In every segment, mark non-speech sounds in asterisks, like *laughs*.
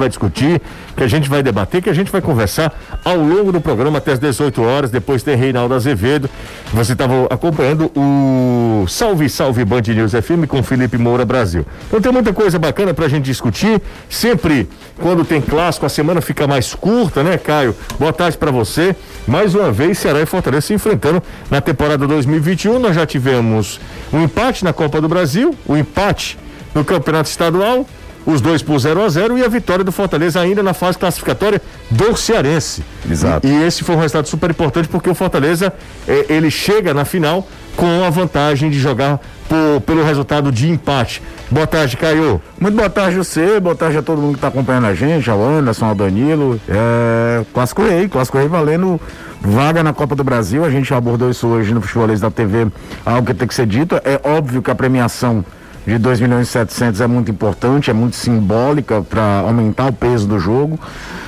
vai discutir, que a gente vai debater, que a gente vai conversar ao longo do programa até as 18 horas. Depois tem Reinaldo Azevedo. Você estava acompanhando o Salve Salve Band News FM com Felipe Moura Brasil. Então tem muita coisa bacana para a gente discutir. Sempre quando tem clássico, a semana fica mais curta, né, Caio? Boa tarde para você. Mais uma vez, Ceará e Fortaleza se enfrentando na temporada 2021. Nós já tivemos um empate na Copa do Brasil, o um empate no Campeonato Estadual os dois por 0 a 0 e a vitória do Fortaleza ainda na fase classificatória do Cearense. Exato. E, e esse foi um resultado super importante porque o Fortaleza eh, ele chega na final com a vantagem de jogar por, pelo resultado de empate. Boa tarde, Caio. Muito boa tarde você, boa tarde a todo mundo que está acompanhando a gente, ao Anderson, ao Danilo. É, Clássico Rei, Clássico Rei valendo vaga na Copa do Brasil. A gente abordou isso hoje no Futebolês da TV, algo que tem que ser dito. É óbvio que a premiação de 2 milhões e 700 é muito importante, é muito simbólica para aumentar o peso do jogo.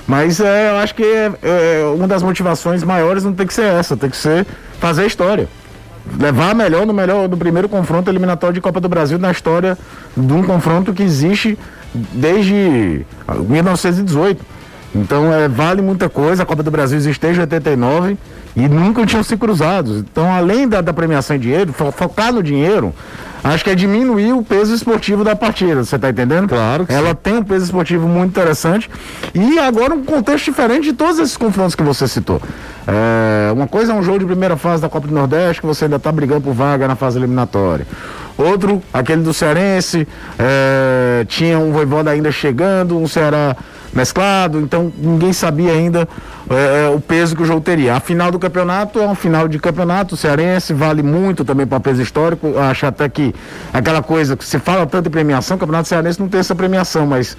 Mas é, eu acho que é, é, uma das motivações maiores não tem que ser essa, tem que ser fazer a história. Levar melhor no melhor do primeiro confronto eliminatório de Copa do Brasil na história de um confronto que existe desde 1918. Então é, vale muita coisa, a Copa do Brasil existe desde 89 e nunca tinham se cruzados. Então, além da, da premiação em dinheiro, fo focar no dinheiro, acho que é diminuir o peso esportivo da partida, você está entendendo? Claro. Ela sim. tem um peso esportivo muito interessante e agora um contexto diferente de todos esses confrontos que você citou. É, uma coisa é um jogo de primeira fase da Copa do Nordeste que você ainda está brigando por vaga na fase eliminatória. Outro, aquele do Cearense, é, tinha um Voivoda ainda chegando, um Ceará mesclado, então ninguém sabia ainda é, o peso que o jogo teria. A final do campeonato é um final de campeonato cearense, vale muito também para peso histórico. Acho até que aquela coisa que se fala tanto em premiação, o campeonato cearense não tem essa premiação, mas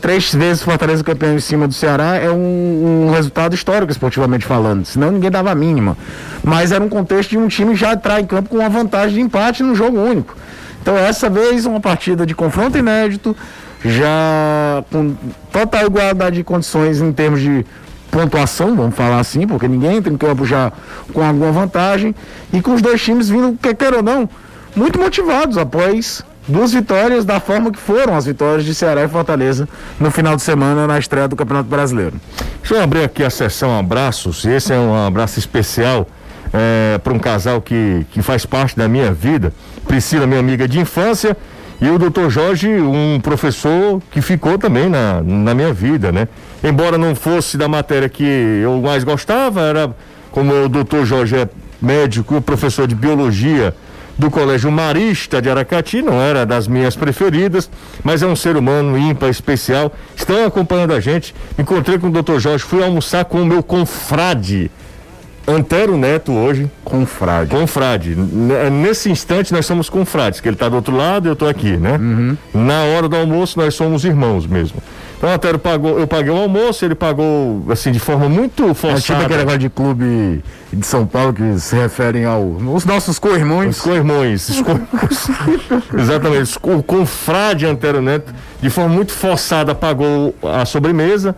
três vezes Fortaleza campeão em cima do Ceará é um, um, resultado histórico, esportivamente falando. Senão ninguém dava a mínima. Mas era um contexto de um time já entrar em campo com uma vantagem de empate no jogo único. Então, essa vez, uma partida de confronto inédito, já com total igualdade de condições em termos de pontuação, vamos falar assim, porque ninguém entra em campo já com alguma vantagem, e com os dois times vindo, quer queira ou não, muito motivados após duas vitórias da forma que foram as vitórias de Ceará e Fortaleza no final de semana na estreia do Campeonato Brasileiro. Deixa eu abrir aqui a sessão abraços, esse é um abraço especial é, para um casal que, que faz parte da minha vida, Priscila, minha amiga de infância, e o doutor Jorge, um professor que ficou também na, na minha vida, né? Embora não fosse da matéria que eu mais gostava, era como o doutor Jorge é médico professor de biologia do Colégio Marista de Aracati, não era das minhas preferidas, mas é um ser humano ímpar, especial. Estão acompanhando a gente. Encontrei com o doutor Jorge, fui almoçar com o meu confrade Antero Neto hoje. Confrade. Confrade. Nesse instante nós somos confrades, que ele está do outro lado e eu estou aqui, né? Uhum. Na hora do almoço nós somos irmãos mesmo. Então o Antero pagou, eu paguei o almoço, ele pagou assim de forma muito forçada. É tipo aquele negócio de clube de São Paulo que se referem aos nossos co-irmãos. Os co-irmãos. *laughs* Exatamente. O confrade Antero Neto, de forma muito forçada, pagou a sobremesa.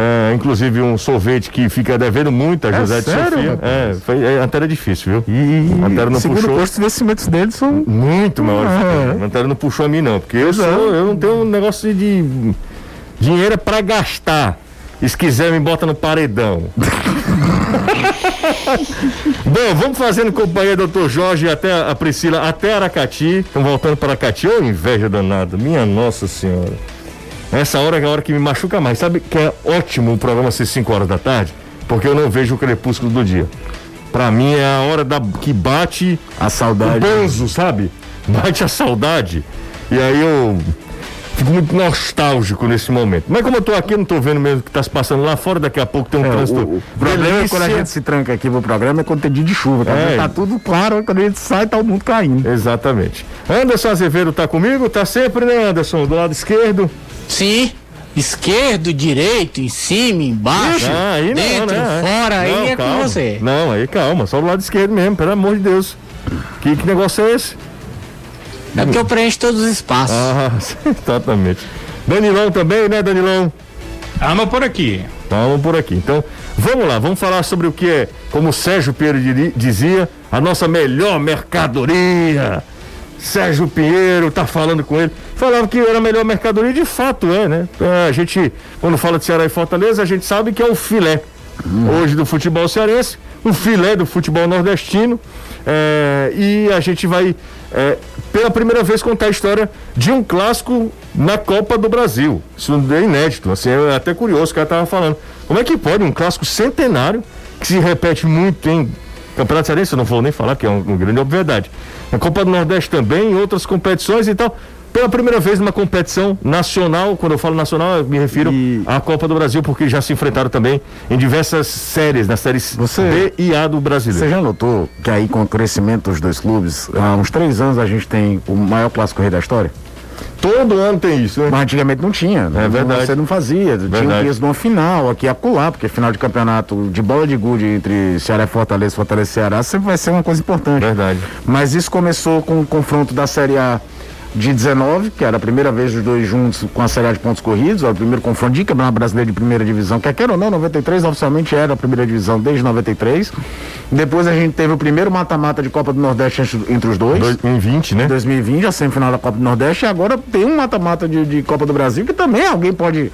É, inclusive um sorvete que fica devendo muito a é José é de sério, Sofia. É, foi, é, até era difícil, viu? E Antero não segundo puxou. os investimentos deles são muito maiores. Ah, é. Antero não puxou a mim não, porque eu, sou, eu não tenho um negócio de dinheiro é para gastar. E se quiser me bota no paredão. *laughs* Bom, vamos fazendo companhia do doutor Jorge até a Priscila, até Aracati. Estão voltando para Aracati. Ô, inveja danada. Minha Nossa Senhora. Essa hora é a hora que me machuca mais. Sabe que é ótimo o programa ser 5 horas da tarde? Porque eu não vejo o crepúsculo do dia. Pra mim é a hora da, que bate a saudade. O banzo, sabe? Bate a saudade. E aí eu fico muito nostálgico nesse momento. Mas como eu tô aqui, não tô vendo mesmo o que tá se passando lá fora, daqui a pouco tem um é, trânsito. O, o problema é quando a gente se tranca aqui pro programa é quando tem dia de chuva, tá? É. tá tudo claro, quando a gente sai, tá o mundo caindo. Exatamente. Anderson Azevedo tá comigo? Tá sempre, né, Anderson? Do lado esquerdo. Sim. Esquerdo, direito, em cima, embaixo, ah, aí dentro, não, né? fora, não, aí é calma. com você. Não, aí calma, só do lado esquerdo mesmo, pelo amor de Deus. Que, que negócio é esse? É porque eu preencho todos os espaços. Ah, *laughs* exatamente. Danilão também, né, Danilão? Ama por aqui. Vamos por aqui. Então, vamos lá, vamos falar sobre o que é, como o Sérgio Pedro dizia, a nossa melhor mercadoria Sérgio Pinheiro tá falando com ele. Falava que era a melhor mercadoria, de fato é, né? É, a gente, quando fala de Ceará e Fortaleza, a gente sabe que é o filé hoje do futebol cearense, o filé do futebol nordestino. É, e a gente vai, é, pela primeira vez, contar a história de um clássico na Copa do Brasil. Isso é inédito, assim, é até curioso o cara tava falando. Como é que pode um clássico centenário, que se repete muito em Campeonato Cearense, eu não vou nem falar, que é uma um grande obviedade. Na Copa do Nordeste também, em outras competições e tal. Pela primeira vez numa competição nacional, quando eu falo nacional, eu me refiro E- à Copa do Brasil, porque já se enfrentaram também em diversas séries, nas séries Você- B e A do brasileiro. Você já notou que aí com o crescimento dos dois clubes, há uns três anos a gente tem o maior clássico rei da história? Todo ano tem isso, né? Mas antigamente não tinha. né? verdade. Você não fazia. Tinha Verdade. um peso de uma final aqui e acolá, porque final de campeonato de bola de gude entre Ceará e Fortaleza, Fortaleza e Ceará, sempre vai ser uma coisa importante. Verdade. Mas isso começou com o confronto da Série A de 19, que era a primeira vez os dois juntos com a Série A de pontos corridos, era o primeiro confronto de campeonato brasileiro de primeira divisão, quer queira ou não, 93 oficialmente era a primeira divisão desde 93. Depois a gente teve o primeiro mata-mata de Copa do Nordeste entre- os dois. Em 20, né? Em 2020, a semifinal da Copa do Nordeste, e agora tem um mata-mata de, de Copa do Brasil que também alguém pode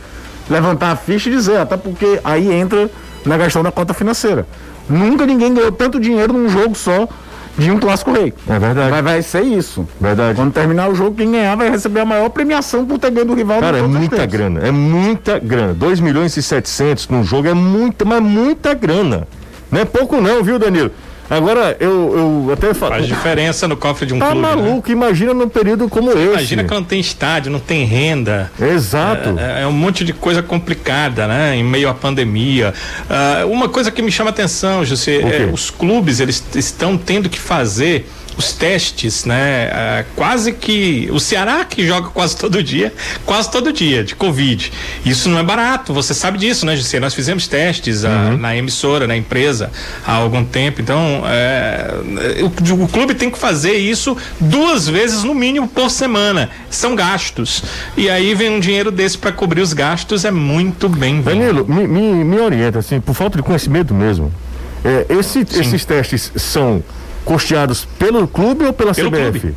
levantar a ficha e dizer, até porque aí entra na questão da cota financeira. Nunca ninguém ganhou tanto dinheiro num jogo só de um clássico rei. É verdade. Vai, vai ser isso. Verdade. Quando terminar o jogo, quem ganhar vai receber a maior premiação por ter ganho do rival Cara, é muita grana, é muita grana. 2 milhões e 700 num jogo é muita, mas muita grana. Não é pouco não, viu, Danilo? Agora, eu, eu até falo. Faz diferença no cofre de um Tá clube. né? maluco, imagina num período como esse. Imagina que não tem estádio, não tem renda. Exato. É, é um monte de coisa complicada, né? Em meio à pandemia. Ah, uma coisa que me chama atenção, José, é, os clubes eles estão tendo que fazer os testes, né? Ah, quase que o Ceará que joga quase todo dia, quase todo dia de Covid. Isso não é barato, você sabe disso, né, José? Nós fizemos testes ah, na emissora, na empresa há algum tempo. Então, é, o, o clube tem que fazer isso duas vezes no mínimo por semana. São gastos. E aí vem um dinheiro desse para cobrir os gastos, é muito bem-vindo. Danilo, me, me, me orienta, assim, por falta de conhecimento mesmo. É, esse- esses testes são custeados pelo clube ou pela Pelo CBF? clube.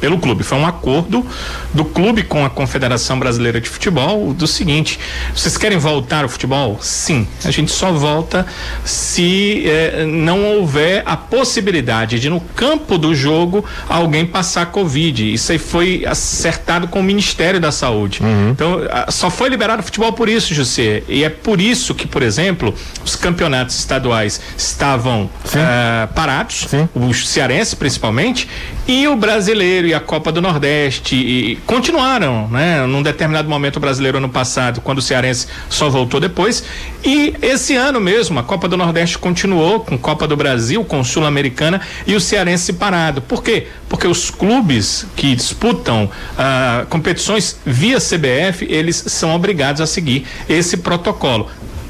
Pelo clube. Foi um acordo do clube com a Confederação Brasileira de Futebol do seguinte: vocês querem voltar ao futebol? Sim. A gente só volta se eh, não houver a possibilidade de no campo do jogo alguém passar Covid. Isso aí foi acertado com o Ministério da Saúde. Então, ah, só foi liberado o futebol por isso, José. E é por isso que, por exemplo, os campeonatos estaduais estavam ah, parados, Sim. o cearense principalmente, e o brasileiro e a Copa do Nordeste e continuaram, né? Num determinado momento brasileiro ano passado, quando o cearense só voltou depois, e esse ano mesmo a Copa do Nordeste continuou com Copa do Brasil, com Sul-Americana e o cearense parado. Por quê? Porque os clubes que disputam ah, competições via CBF, eles são obrigados a seguir esse protocolo.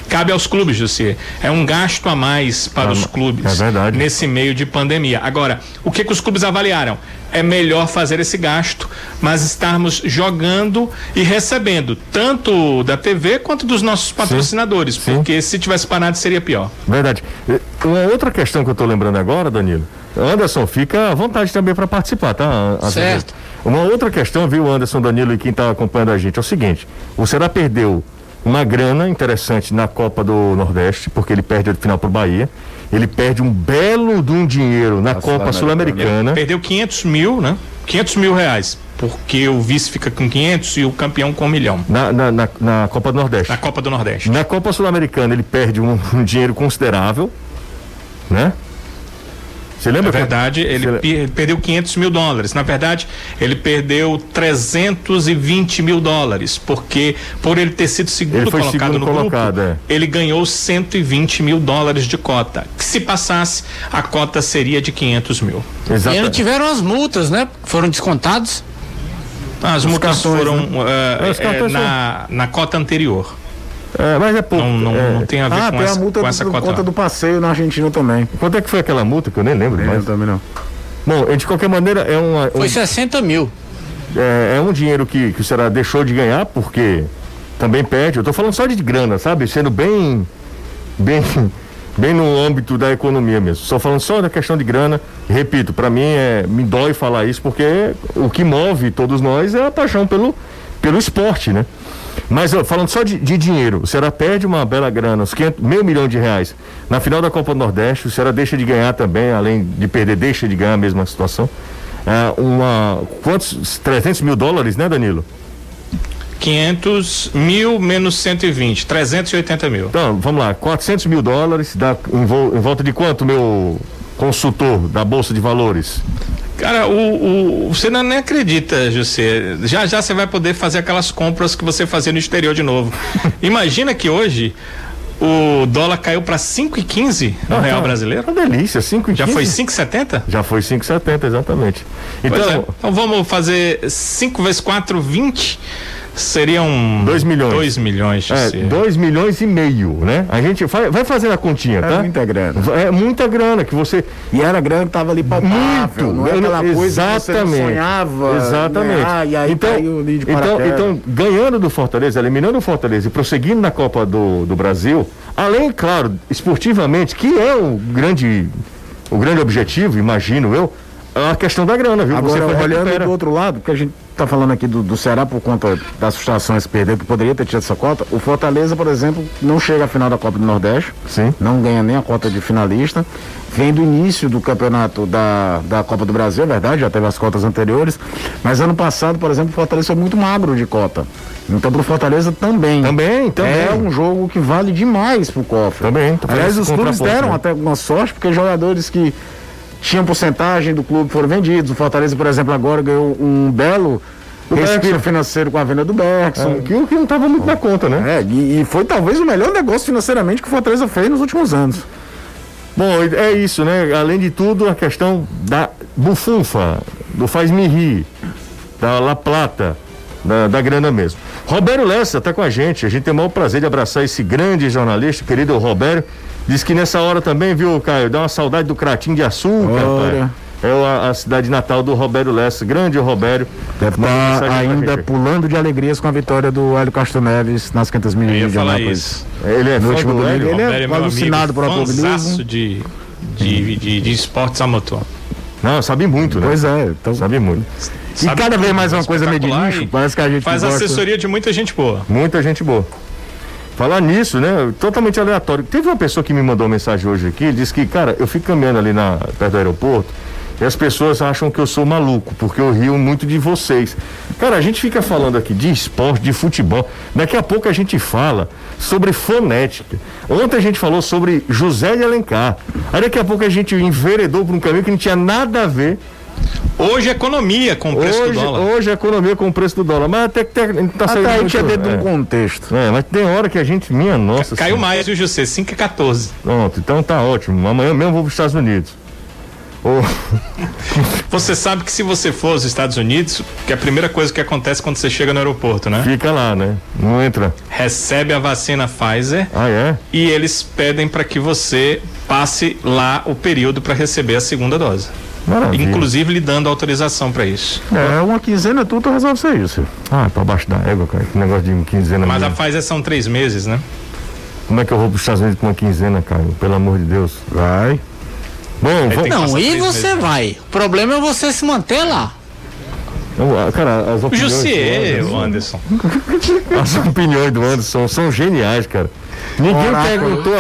Cabe aos clubes, José. É um gasto a mais para É, os clubes é verdade. nesse meio de pandemia. Agora, o que, que os clubes avaliaram? É melhor fazer esse gasto, mas estarmos jogando e recebendo, tanto da TV quanto dos nossos patrocinadores, sim. porque se tivesse parado seria pior. Verdade. Uma outra questão que eu estou lembrando agora, Danilo. Anderson, fica à vontade também para participar, tá? Azevedo? Certo. Uma outra questão, viu, Anderson, Danilo e quem está acompanhando a gente, é o seguinte: o Ceará perdeu uma grana interessante na Copa do Nordeste, porque ele perde a final para o Bahia. Ele perde um belo de um dinheiro na Copa Sul-Americana. Perdeu 500 mil, né? 500 mil reais, porque o vice fica com 500 e o campeão com um milhão. Na, na, na, na Copa do Nordeste. Na Copa do Nordeste. Na Copa Sul-Americana ele perde um, um dinheiro considerável, né? Você lembra? Na verdade, ele Você- pe- perdeu 500 mil dólares. Na verdade, ele perdeu 320 mil dólares, porque por ele ter sido segundo Ele colocado segundo no colocado, grupo, é. ele ganhou 120 mil dólares de cota. Que se passasse, a cota seria de 500 mil. E Exata- ainda tiveram as multas, né? Foram descontados. As multas cartões, foram né? Os eh, cartões na, na cota anterior. É, mas é pouco. Não, não, é. não tem a ver Ah, com, tem essa, a multa com do- essa por cota. conta do passeio na Argentina também. Quanto é que foi aquela multa que eu nem lembro Eu mais? também não. Bom, de qualquer maneira é, uma, um, Foi 60 mil. é, é um dinheiro que, que o Ceará deixou de ganhar porque também perde. Eu tô falando só de grana, sabe? Sendo bem, bem, *laughs* bem no âmbito da economia mesmo. Só falando só da questão de grana, repito, para mim é, me dói falar isso porque o que move todos nós é a paixão pelo, pelo esporte, né? Mas ó, falando só de, de dinheiro, o Ceará perde uma bela grana, uns 500, meio milhão de reais. Na final da Copa do Nordeste, o Ceará deixa de ganhar também, além de perder, deixa de ganhar a mesma situação. É, uma, quantos? 300 mil dólares, né, Danilo? 500 mil menos 120, 380 mil. Então, vamos lá, 400 mil dólares, dá em, vo- em volta de quanto, meu consultor da Bolsa de Valores? Cara, o, o- você não nem acredita, José. Já já você vai poder fazer aquelas compras que você fazia no exterior de novo. *laughs* Imagina que hoje o dólar caiu para 5,15 no Ah, real tá. brasileiro. Uma delícia, 5 Já foi 5,70? Já foi 5,70, exatamente. Então, é. Então vamos fazer 5 vezes 4, 20. Seriam. Dois milhões. 2 milhões, É, José. 2 milhões e meio, né? A gente vai, vai fazendo a continha, tá? muita grana. É muita grana que você. E era grana que tava ali palpável, Muito! não é aquela coisa que você exatamente. sonhava. Exatamente. ganhar, e aí então, caiu de então, então, ganhando do Fortaleza, eliminando o Fortaleza e prosseguindo na Copa do, do Brasil, além, claro, esportivamente, que é o grande, o grande objetivo, imagino eu, é a questão da grana, viu? Agora, olhando recupera. do outro lado, porque a gente tá falando aqui do, do Ceará por conta das frustrações que perdeu, que poderia ter tido essa cota, o Fortaleza, por exemplo, não chega à final da Copa do Nordeste, Sim. não ganha nem a cota de finalista, vem do início do campeonato da, da Copa do Brasil, é verdade, já teve as cotas anteriores, mas ano passado, por exemplo, o Fortaleza foi muito magro de cota. Então, pro Fortaleza também. Também, também. É um jogo que vale demais pro cofre. Também, fazendo Aliás, os clubes deram né? até alguma sorte, porque jogadores que tinham porcentagem do clube foram vendidos. O Fortaleza, por exemplo, agora ganhou um belo respiro Bergson. financeiro com a venda do Bergson. É, que, que não estava muito na conta, né? É, e, e foi talvez o melhor negócio financeiramente que o Fortaleza fez nos últimos anos. Bom, é isso, né? Além de tudo, a questão da bufunfa, do faz-me rir, da La Plata, da, da grana mesmo. Roberto Lessa está com a gente. A gente tem o maior prazer de abraçar esse grande jornalista, querido Roberto. Diz que nessa hora também, viu, Caio? Dá uma saudade do Cratim de Açúcar, Ora. É o- a, a cidade natal do Roberto Lessa. Grande Roberto. Deve estar pra ainda pulando de alegrias com a vitória do Hélio Castro Neves nas 500 Eu ia milhas de falar Anápolis. isso. Ele é No último do domingo, Hélio? ele é meu alucinado por automobilismo. de, de, de, de esportes a motor. Não, sabe muito, né? Pois é, então. Sabe muito. E Sabe cada vez mais uma coisa meio de nicho, e parece que a gente Faz gosta. assessoria de muita gente boa. Muita gente boa. Falar nisso, né? Totalmente aleatório. Teve uma pessoa que me mandou uma mensagem hoje aqui, disse que, cara, eu fico caminhando ali na, perto do aeroporto e as pessoas acham que eu sou maluco, porque eu rio muito de vocês. Cara, a gente fica falando aqui de esporte, de futebol. Daqui a pouco a gente fala sobre fonética. Ontem a gente falou sobre José de Alencar. Aí daqui a pouco a gente enveredou por um caminho que não tinha nada a ver. Hoje economia com o preço Hoje, do dólar. hoje a economia com o preço do dólar. Mas até que tá, tá saindo Até aí muito- tinha dentro de é. um contexto. É, mas tem hora que a gente, minha nossa. Caiu Senhora. mais, viu, José? 5 e 14. Pronto, então tá ótimo. Amanhã mesmo vou para os Estados Unidos. Ô, *laughs* Você sabe que se você for aos Estados Unidos, que é a primeira coisa que acontece quando você chega no aeroporto, né? fica lá, né? Não entra. Recebe a vacina Pfizer Ah, é? e eles pedem para que você passe lá o período para receber a segunda dose. Maravilha. Inclusive lhe dando autorização para isso. É, uma quinzena tudo resolve ser isso. Ah, pra baixo da égua, cara. Que negócio de quinzena. Mas a mesmo. Pfizer são três meses, né? Como é que eu vou para os Estados Unidos com uma quinzena, cara? Pelo amor de Deus. Vai. Bom, vamos. Não, e você meses. vai. O problema é você se manter lá. vamos- Cara, as O opiniões. Jussier, do o Anderson, Anderson. *laughs* as opiniões do Anderson são geniais, cara. Ninguém perguntou.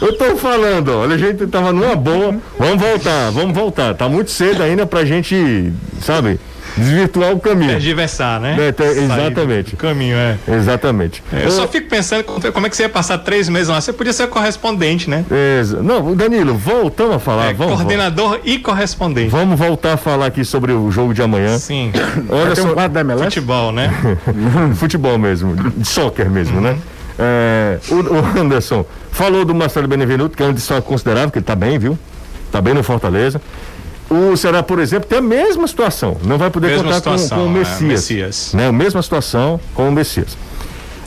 Eu tô falando, olha, a gente tava numa boa. Vamos voltar, vamos voltar. Tá muito cedo ainda pra gente, sabe, desvirtuar o caminho. Tergiversar, né? É, ter- Sair exatamente. do Caminho, é. Exatamente. Eu só fico pensando como como é que você ia passar três meses lá. Você podia ser correspondente, né? Exa- Não, Danilo, voltamos a falar. É, vamos, coordenador e correspondente. vamos voltar a falar aqui sobre o jogo de amanhã. Sim. Olha só, um quadro da MLS? Futebol, né? *laughs* futebol mesmo, soccer mesmo, né? É, o, o Anderson falou do Marcelo Benevenuto, que é um destaque considerável, que ele tá bem, viu? Tá bem no Fortaleza. O Ceará, por exemplo, tem a mesma situação. Não vai poder Mesma contar com, situação, com o é, Messias. Messias. Né? A mesma situação com o Messias.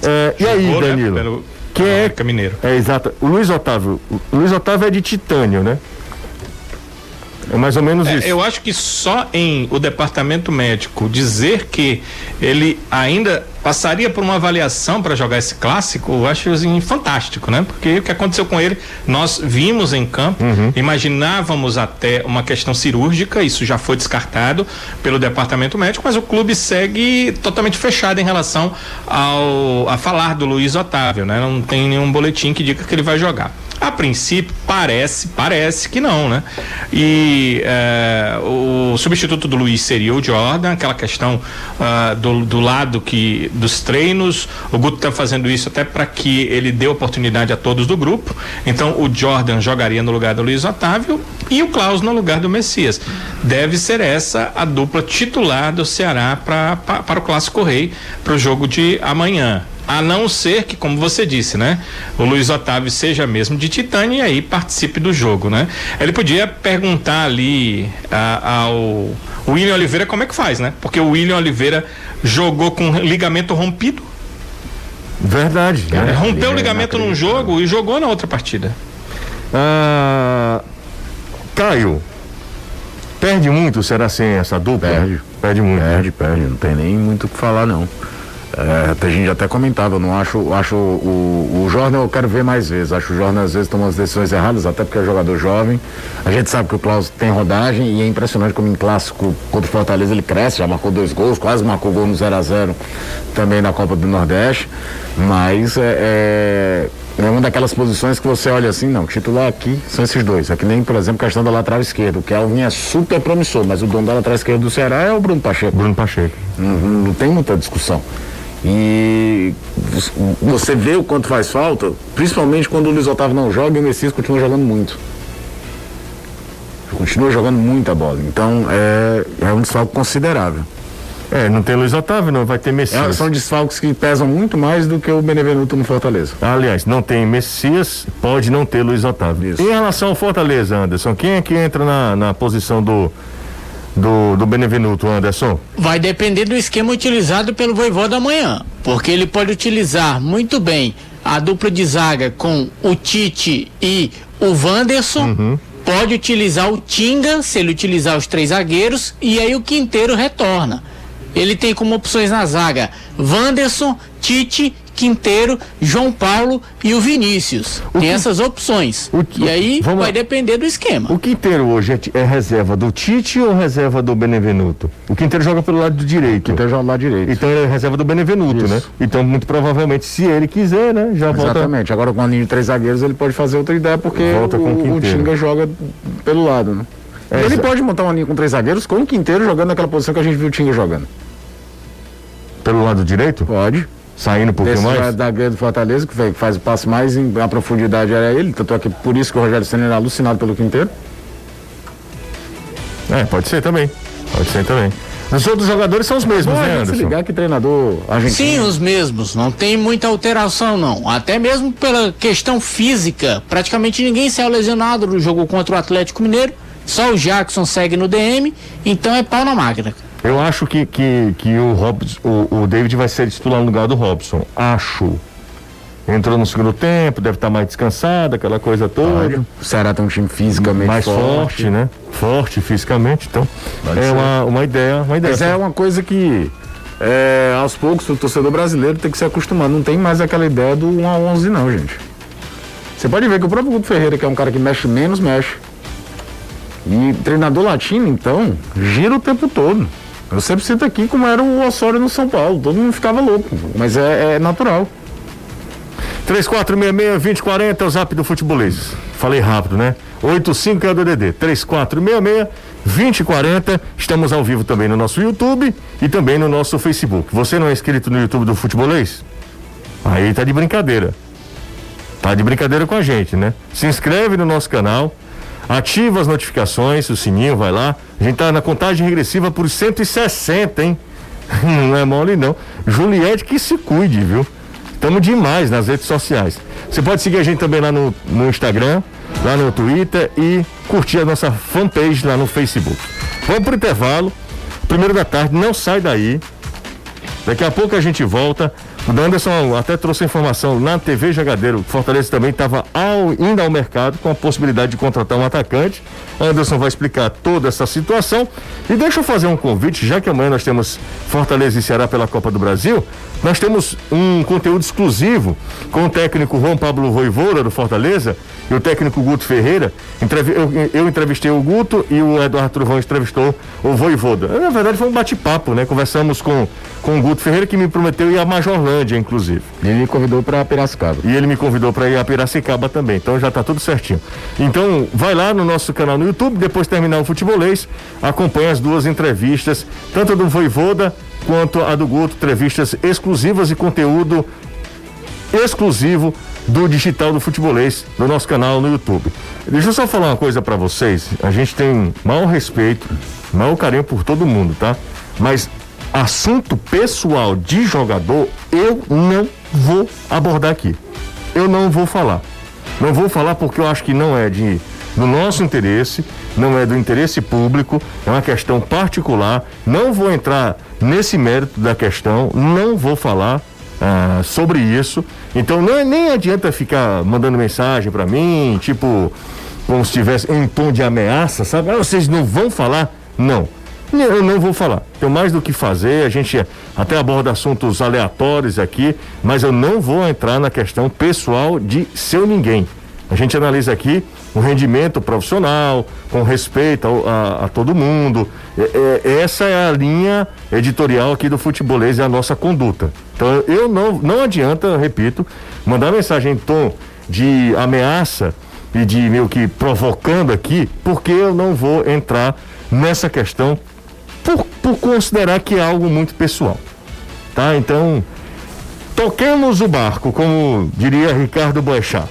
É, e aí, Jogou, né, Danilo? pelo Quem é- Mineiro. É exato. O Luiz Otávio. O Luiz Otávio é de titânio, né? É mais ou menos isso. É, eu acho que só em o departamento médico dizer que ele ainda passaria por uma avaliação para jogar esse clássico, eu acho assim, fantástico, né? Porque o que aconteceu com ele, nós vimos em campo, uhum. imaginávamos até uma questão cirúrgica, isso já foi descartado pelo departamento médico, mas o clube segue totalmente fechado em relação ao a falar do Luiz Otávio, né? Não tem nenhum boletim que diga que ele vai jogar. A princípio, parece, parece que não, né? E é, o substituto do Luiz seria o Jordan, aquela questão uh, do, do lado que dos treinos. O Guto está fazendo isso até para que ele dê oportunidade a todos do grupo. Então, o Jordan jogaria no lugar do Luiz Otávio e o Klaus no lugar do Messias. Deve ser essa a dupla titular do Ceará para o Clássico Rei, para o jogo de amanhã. A não ser que, como você disse, né? O Luiz Otávio seja mesmo de Titânia e aí participe do jogo, né? Ele podia perguntar ali a, ao William Oliveira como é que faz, né? Porque o William Oliveira jogou com ligamento rompido. Verdade. Né? Rompeu o ligamento num jogo e jogou na outra partida. Ah, Caio, perde muito, será sem essa dupla? Perde. Perde muito. Perde, perde. Não tem nem muito o que falar, não. É, a gente até comentava, eu não acho, acho o, o Jordan eu quero ver mais vezes. Acho o Jordan às vezes toma as decisões erradas, até porque é jogador jovem. A gente sabe que o Klaus tem rodagem e é impressionante como em clássico contra o Fortaleza ele cresce, já marcou dois gols, quase marcou gol no 0 a 0 também na Copa do Nordeste. Mas é, é, é uma daquelas posições que você olha assim, não, titular aqui são esses dois. É que nem, por exemplo, questão da lateral esquerda. O Kelvin é super promissor, mas o dono da lateral esquerda do Ceará é o Bruno Pacheco. Bruno Pacheco. Não, não tem muita discussão. E você vê o quanto faz falta, principalmente quando o Luiz Otávio não joga e o Messias continua jogando muito. Continua jogando muita bola. Então é, é um desfalque considerável. É, não tem Luiz Otávio, não vai ter Messias. É, são desfalques que pesam muito mais do que o Benevenuto no Fortaleza. Aliás, não tem Messias, pode não ter Luiz Otávio. Isso. Em relação ao Fortaleza, Anderson, quem é que entra na, na posição do do, do Benevenuto, Anderson? Vai depender do esquema utilizado pelo Voivoda amanhã, porque ele pode utilizar muito bem a dupla de zaga com o Tite e o Wanderson. Uhum. Pode utilizar o Tinga, se ele utilizar os três zagueiros, e aí o Quinteiro retorna. Ele tem como opções na zaga Wanderson, Tite Quinteiro, João Paulo e o Vinícius. O Tem que... essas opções. O... E aí Vamos... vai depender do esquema. O Quinteiro hoje é, é, reserva do Tite ou reserva do Benevenuto? O Quinteiro joga pelo lado direito. O Quinteiro joga pelo lado direito. Então ele é reserva do Benevenuto, Isso. né? Então, muito provavelmente, se ele quiser, né? Já volta. Exatamente. Agora com a linha de três zagueiros ele pode fazer outra ideia, porque volta o, com o, o Tinga joga pelo lado, né? É, ele pode montar uma linha com três zagueiros com o Quinteiro jogando naquela posição que a gente viu o Tinga jogando. Pelo lado direito? Pode saindo um pouquinho Desse mais? da do Fortaleza, que faz o passo mais em a profundidade era ele, tanto é que por isso que o Rogério Senna era alucinado pelo quinteiro. É, pode ser também. Pode ser também. Os outros jogadores são os mesmos, Bom, né, Anderson? Se ligar que treinador argentino. Sim, os mesmos. Não tem muita alteração, não. Até mesmo pela questão física. Praticamente ninguém saiu lesionado no jogo contra o Atlético Mineiro. Só o Jackson segue no DM. Então é pau na máquina. Eu acho que, que, que o, Robson, o, o David vai ser titular no lugar do Robson. Acho. Entrou no segundo tempo, deve estar mais descansado, aquela coisa toda. O Ceará tem um time fisicamente mais forte, forte né? Forte fisicamente, então Pode é uma, uma ideia, uma ideia. Mas é uma coisa que é, aos poucos o torcedor brasileiro tem que se acostumar. Não tem mais aquela ideia do 1 a 11 não, gente. Você pode ver que o próprio Guto Ferreira, que é um cara que mexe menos, mexe. E treinador latino, então, gira o tempo todo. Eu sempre cito aqui como era o Osório no São Paulo. Todo mundo ficava louco, mas é, é natural. 3466-2040 é o zap do futebolês. Falei rápido, né? 85 é o DDD. 3466-2040. Estamos ao vivo também no nosso YouTube e também no nosso Facebook. Você não é inscrito no YouTube do Futebolês? Aí tá de brincadeira. Tá de brincadeira com a gente, né? Se inscreve no nosso canal Ativa as notificações, o sininho, vai lá. A gente tá na contagem regressiva por 160, hein? *laughs* Não é mole não. Juliette que se cuide, viu? Estamos demais nas redes sociais. Você pode seguir a gente também lá no, no Instagram, lá no Twitter e curtir a nossa fanpage lá no Facebook. Vamos pro intervalo. Primeiro da tarde, não sai daí. Daqui a pouco a gente volta O Anderson até trouxe informação na TV Jagadeiro. Fortaleza também estava indo ao mercado com a possibilidade de contratar um atacante. Anderson vai explicar toda essa situação. E deixa eu fazer um convite, já que amanhã nós temos Fortaleza e Ceará pela Copa do Brasil. Nós temos um conteúdo exclusivo com o técnico João Pablo Voivoda do Fortaleza e o técnico Guto Ferreira. Eu, eu entrevistei o Guto e o Eduardo Truvão entrevistou o Voivoda. Na verdade foi um bate-papo, né? Conversamos com, com o Guto Ferreira que me prometeu ir a Majorlândia, inclusive. Ele me convidou para Piracicaba. E ele me convidou para ir a Piracicaba também. Então já está tudo certinho. Então vai lá no nosso canal no YouTube, depois terminar o futebolês, acompanha as duas entrevistas, tanto do Voivoda quanto a do Guto, entrevistas exclusivas e conteúdo exclusivo do digital do futebolês no nosso canal no YouTube. Deixa eu só falar uma coisa para vocês. A gente tem maior respeito, maior carinho por todo mundo, tá? Mas assunto pessoal de jogador eu não vou abordar aqui. Eu não vou falar. Não vou falar porque eu acho que não é de do nosso interesse, não é do interesse público, é uma questão particular. Não vou entrar nesse mérito da questão, não vou falar ah, sobre isso. Então não, nem adianta ficar mandando mensagem para mim, tipo, como se estivesse em tom de ameaça, sabe? Ah, vocês não vão falar? Não. Eu não vou falar. Tenho mais do que fazer. A gente até aborda assuntos aleatórios aqui, mas eu não vou entrar na questão pessoal de seu ninguém. A gente analisa aqui o rendimento profissional, com respeito a, a, a todo mundo. É, é, essa é a linha editorial aqui do futebolês e a nossa conduta. Então eu não, não adianta, repito, mandar mensagem em tom de ameaça e de meio que provocando aqui, porque eu não vou entrar nessa questão por, por considerar que é algo muito pessoal. Tá? Então, toquemos o barco, como diria Ricardo Boechat.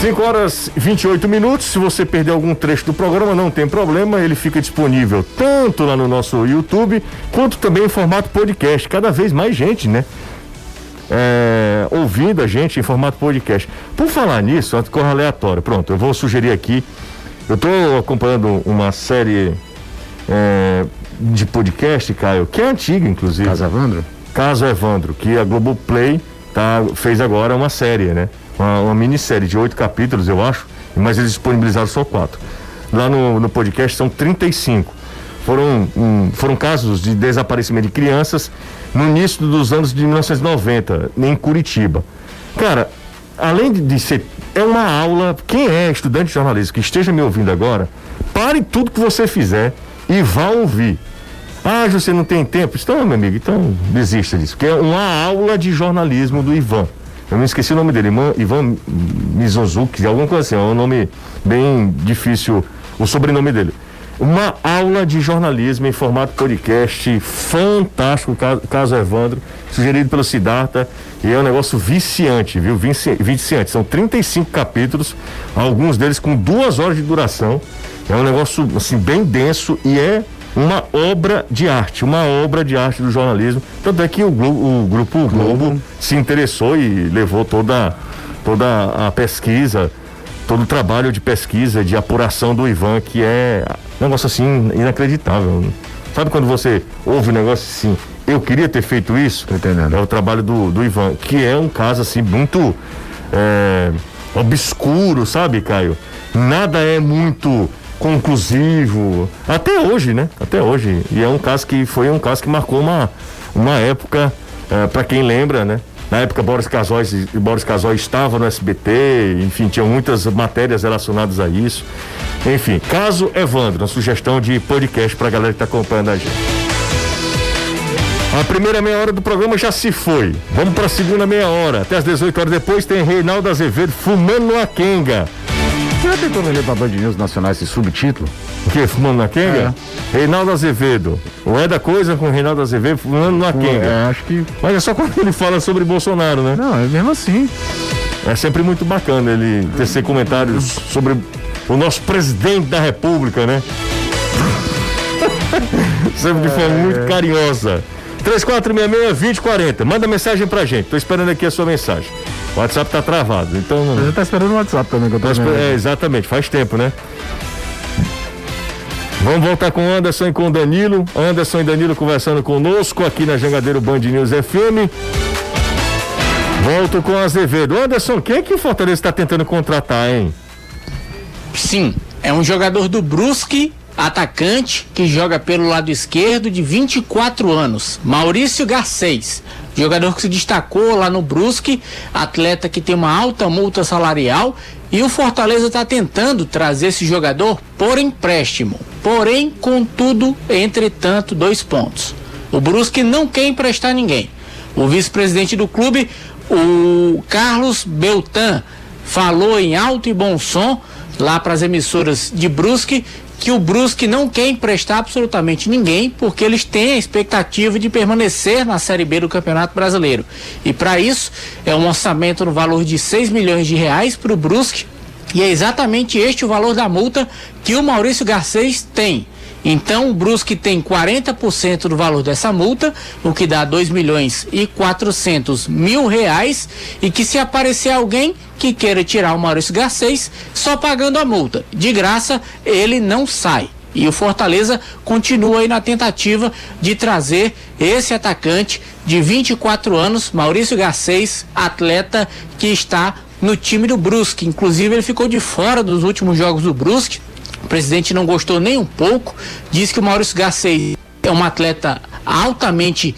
5 horas 28 minutos. Se você perder algum trecho do programa, não tem problema, ele fica disponível tanto lá no nosso YouTube quanto também em formato podcast. Cada vez mais gente, né? É, ouvindo a gente em formato podcast. Por falar nisso, antes corra aleatório, pronto, eu vou sugerir aqui. Eu estou acompanhando uma série é, de podcast, Caio, que é antiga, inclusive. Caso Evandro? Caso Evandro, que a Globoplay tá, fez agora uma série, né? uma, uma minissérie de oito capítulos, eu acho, mas eles disponibilizaram só quatro. Lá no, no podcast são 35. Foram, um, foram casos de desaparecimento de crianças no início dos anos de 1990, em Curitiba. Cara, além de, de ser. É uma aula. Quem é estudante de jornalismo que esteja me ouvindo agora, pare tudo que você fizer e vá ouvir. Ah, você não tem tempo? Então, meu amigo, então desista disso. Porque é uma aula de jornalismo do Ivan. Eu me esqueci o nome dele, Ivan Mizonzuki, alguma coisa assim, é um nome bem difícil, o sobrenome dele. Uma aula de jornalismo em formato podcast, fantástico, caso Evandro, sugerido pelo Siddhartha, e é um negócio viciante, viu? Viciante. São 35 capítulos, alguns deles com duas horas de duração. É um negócio assim bem denso e é uma obra de arte, uma obra de arte do jornalismo. Tanto é que o, Globo, o Grupo Globo, Globo se interessou e levou toda, toda a pesquisa, todo o trabalho de pesquisa, de apuração do Ivan, que é um negócio assim inacreditável. Sabe quando você ouve um negócio assim, eu queria ter feito isso? entendendo. É o trabalho do, do Ivan, que é um caso assim muito é, obscuro, sabe, Caio? Nada é muito conclusivo. Até hoje, né? Até hoje. E é um caso que foi um caso que marcou uma, uma época, é, para quem lembra, né? Na época, Boris Casóis, Boris Casóis estava no SBT, enfim, tinham muitas matérias relacionadas a isso. Enfim, caso Evandro, uma sugestão de podcast para a galera que está acompanhando a gente. A primeira meia hora do programa já se foi. Vamos para a segunda meia hora. Até as 18 horas depois tem Reinaldo Azevedo fumando no Akenga. Você já tentou vender pra Band News Nacional esse subtítulo? O que? Fumando na Kenga? É. Reinaldo Azevedo. O é da coisa com Reinaldo Azevedo fumando na Kenga. É, acho que. Mas é só quando ele fala sobre Bolsonaro, né? Não, é mesmo assim. É sempre muito bacana ele tecer comentários sobre o nosso presidente da República, né? *laughs* sempre de forma muito é. carinhosa. 3466-2040. Manda mensagem pra gente. Tô esperando aqui a sua mensagem. O WhatsApp tá travado, então. Você já tá esperando o WhatsApp também que eu tô tá É, exatamente, faz tempo, né? Vamos voltar com Anderson e com Danilo. Anderson e Danilo conversando conosco aqui na Jangadeiro Band News FM. Volto com Azevedo. Anderson, quem é que o Fortaleza está tentando contratar, hein? Sim, é um jogador do Brusque, atacante, que joga pelo lado esquerdo de 24 anos, Maurício Garcês. Jogador que se destacou lá no Brusque, atleta que tem uma alta multa salarial e o Fortaleza está tentando trazer esse jogador por empréstimo. Porém, contudo, entretanto, dois pontos. O Brusque não quer emprestar ninguém. O vice-presidente do clube, o Carlos Beltan, falou em alto e bom som lá para as emissoras de Brusque que o Brusque não quer emprestar absolutamente ninguém, porque eles têm a expectativa de permanecer na Série B do Campeonato Brasileiro. E para isso, é um orçamento no valor de 6 milhões de reais para o Brusque, e é exatamente este o valor da multa que o Maurício Garcês tem. Então o Brusque tem 40% do valor dessa multa, o que dá 2 milhões e 400 mil reais, e que se aparecer alguém que queira tirar o Maurício Garcês, só pagando a multa. De graça, ele não sai. E o Fortaleza continua aí na tentativa de trazer esse atacante de 24 anos, Maurício Garcês, atleta que está no time do Brusque. Inclusive, ele ficou de fora dos últimos jogos do Brusque o presidente não gostou nem um pouco, disse que o Maurício Garcês é um atleta altamente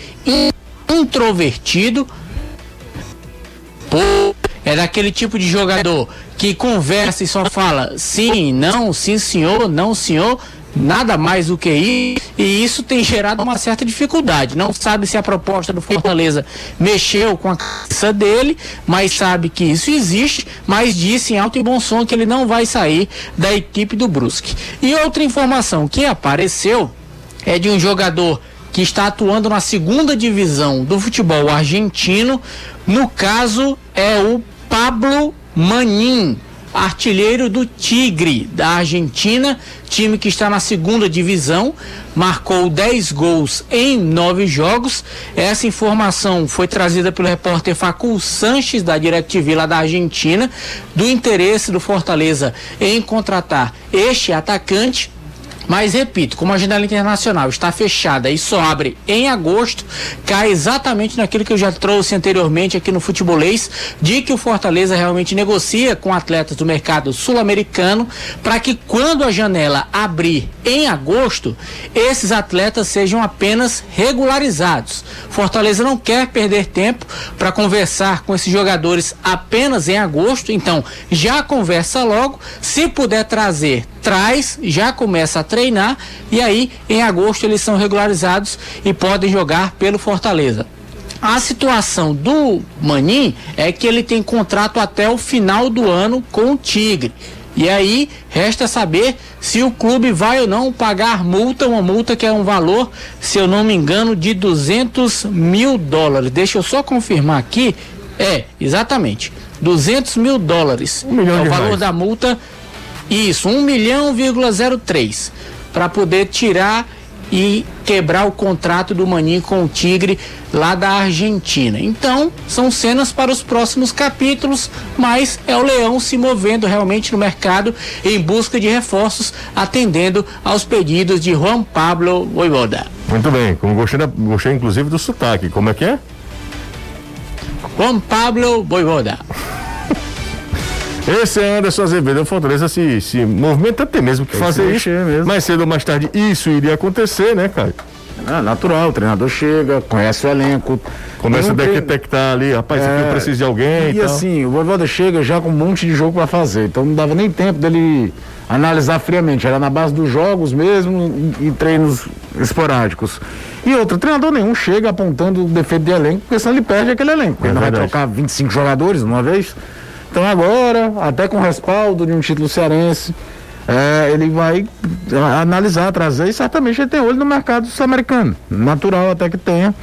introvertido, é daquele tipo de jogador que conversa e só fala sim, não, sim senhor, não senhor, nada mais do que isso, e isso tem gerado uma certa dificuldade. Não sabe se a proposta do Fortaleza mexeu com a cabeça dele, mas sabe que isso existe, mas disse em alto e bom som que ele não vai sair da equipe do Brusque. E outra informação que apareceu é de um jogador que está atuando na segunda divisão do futebol argentino. No caso, é o Pablo Manin artilheiro do Tigre da Argentina, time que está na segunda divisão, marcou 10 gols em nove jogos. Essa informação foi trazida pelo repórter Facul Sanches da DirecTV lá da Argentina, do interesse do Fortaleza em contratar este atacante mas repito, como a janela internacional está fechada e só abre em agosto, cai exatamente naquilo que eu já trouxe anteriormente aqui no futebolês, de que o Fortaleza realmente negocia com atletas do mercado sul-americano para que quando a janela abrir em agosto, esses atletas sejam apenas regularizados. Fortaleza não quer perder tempo para conversar com esses jogadores apenas em agosto, então já conversa logo, se puder trazer traz, já começa a treinar e aí em agosto eles são regularizados e podem jogar pelo Fortaleza. A situação do Manin é que ele tem contrato até o final do ano com o Tigre. E aí resta saber se o clube vai ou não pagar multa, uma multa que é um valor, se eu não me engano, de 200 mil dólares. Deixa eu só confirmar aqui. É, exatamente. 200 mil dólares. Um é o valor reais. da multa isso, 1 milhão,03 para poder tirar e quebrar o contrato do Maninho com o Tigre lá da Argentina. Então, são cenas para os próximos capítulos, mas é o Leão se movendo realmente no mercado em busca de reforços, atendendo aos pedidos de Juan Pablo Voivoda. Muito bem, como gostei, gostei inclusive do sotaque, como é que é? Juan Pablo Voivoda. Esse é Anderson Azevedo. O Fortaleza se, se movimenta até mesmo que Tem fazer isso. Mesmo. Mais cedo ou mais tarde isso iria acontecer, né, cara? É natural, o treinador chega, conhece o elenco. Começa a detectar ali, rapaz, é, aqui eu é, preciso de alguém. E, e assim, o Voivoda chega já com um monte de jogo para fazer. Então não dava nem tempo dele analisar friamente. Era na base dos jogos mesmo e, e treinos esporádicos. E outro, treinador nenhum chega apontando o defeito de elenco, porque senão ele perde aquele elenco. É ele não vai trocar 25 jogadores uma vez. Então agora, até com respaldo de um título cearense, é, ele vai analisar, trazer e certamente ele tem olho no mercado sul-americano. Natural até que tenha.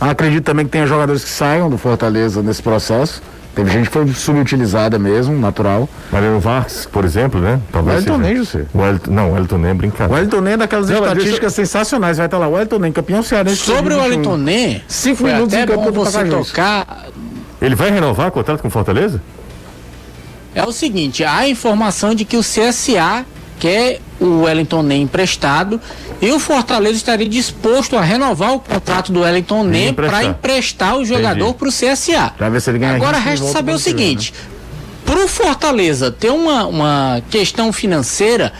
Acredito também que tenha jogadores que saiam do Fortaleza nesse processo. Teve gente que foi subutilizada mesmo, natural. Mariano Vargas, por exemplo, né? Talvez o Elton Nem, José. O Elton, não, o Elton Nem é brincadeira. O Elton Nem é daquelas não, estatísticas sensacionais. Vai estar lá, o Elton Nem, campeão cearense. Sobre o Elton Nem, cinco minutos até em campo bom você tocar. Ele vai renovar o contrato com o Fortaleza? É o seguinte: há informação de que o CSA quer o Wellington Nem emprestado e o Fortaleza estaria disposto a renovar o contrato do Wellington Nem para emprestar o jogador para o CSA. Agora resta saber o seguinte: né? para o Fortaleza ter uma, uma questão financeira,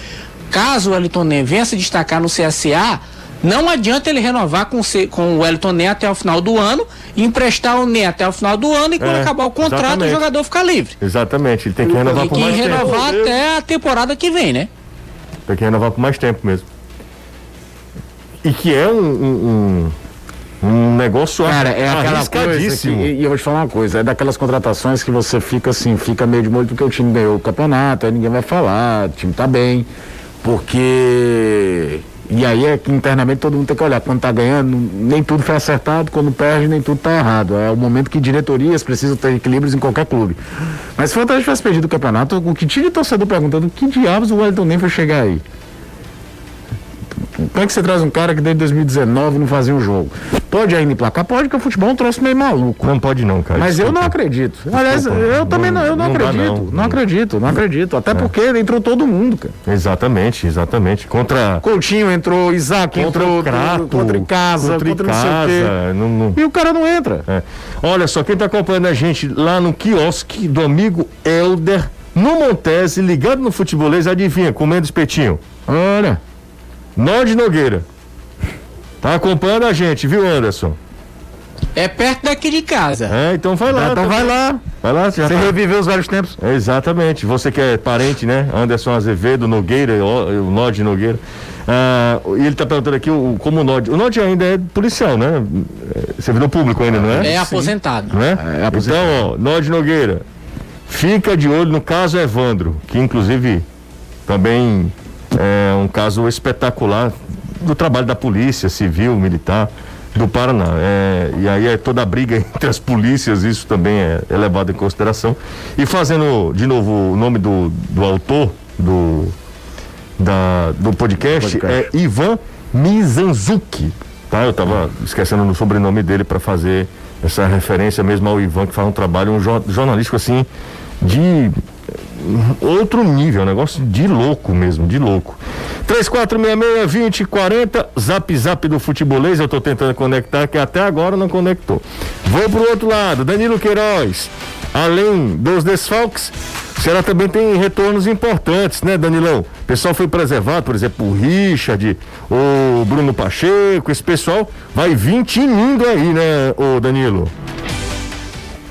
caso o Wellington Nem venha se destacar no CSA, não adianta ele renovar com, com o Wellington Nem até o final do ano, emprestar o Nem até o final do ano e quando é, acabar o contrato exatamente. o jogador fica livre. Exatamente, ele tem que renovar por mais tempo. Tem que renovar até a temporada que vem, né? Tem que renovar por mais tempo mesmo. E que é um, um, um negócio Cara, é aquela coisa que, e eu vou te falar uma coisa, é daquelas contratações que você fica assim, fica meio de molho porque o time ganhou o campeonato, aí ninguém vai falar, o time tá bem, porque e aí é que internamente todo mundo tem que olhar. Quando está ganhando, nem tudo foi acertado, quando perde, nem tudo está errado. É o momento que diretorias precisam ter equilíbrios em qualquer clube. Mas se o Fantasma tivesse perdido o campeonato, o que tinha de torcedor perguntando que diabos o Wellington nem foi chegar aí? Como é que você traz um cara que desde 2019 não fazia um jogo? Pode ainda emplacar? Pode, porque o futebol é um troço meio maluco. Não pode não, cara. Mas eu não acredito. Aliás, eu também não, eu não, não acredito. Não. não. acredito, não acredito. Até é. porque entrou todo mundo, cara. Exatamente, exatamente. Contra. Coutinho entrou, Isaac contra entrou, Crato, contra casa, contra, contra casa, não sei o quê. Não, não... E o cara não entra. É. Olha só, quem está acompanhando a gente lá no quiosque do amigo Elder, no Montese, ligado no futebolês, adivinha, comendo espetinho. Olha. Nord Nogueira. Tá acompanhando a gente, viu, Anderson? É perto daqui de casa. É, então vai lá. Então vai lá. Vai lá, você tá... reviveu os velhos tempos. É, exatamente. Você que é parente, né? Anderson Azevedo, Nogueira, o, o Nod Nogueira. Ah, e ele tá perguntando aqui o, como o Nod. O Nod ainda é policial, né? É, servidor público ainda, não é? É aposentado. Não é? é aposentado. Então, ó, Nod Nogueira, fica de olho no caso Evandro, que inclusive também é um caso espetacular do trabalho da polícia civil, militar do Paraná. É, e aí é toda a briga *laughs* entre as polícias, isso também é, é levado em consideração. E fazendo de novo o nome do, do autor do, da, do podcast, podcast. é Ivan Mizanzuki. Tá? Eu estava esquecendo o sobrenome dele para fazer essa referência mesmo ao Ivan, que faz um trabalho um jornalístico assim de outro nível, negócio de louco mesmo, de louco. 3466-2040, zap zap do futebolês, eu tô tentando conectar, que até agora não conectou. Vou pro outro lado, Danilo Queiroz. Além dos desfalques, será também tem retornos importantes, né, Danilão? O pessoal foi preservado, por exemplo, o Richard, o Bruno Pacheco, esse pessoal vai vir tinindo aí, né, o Danilo?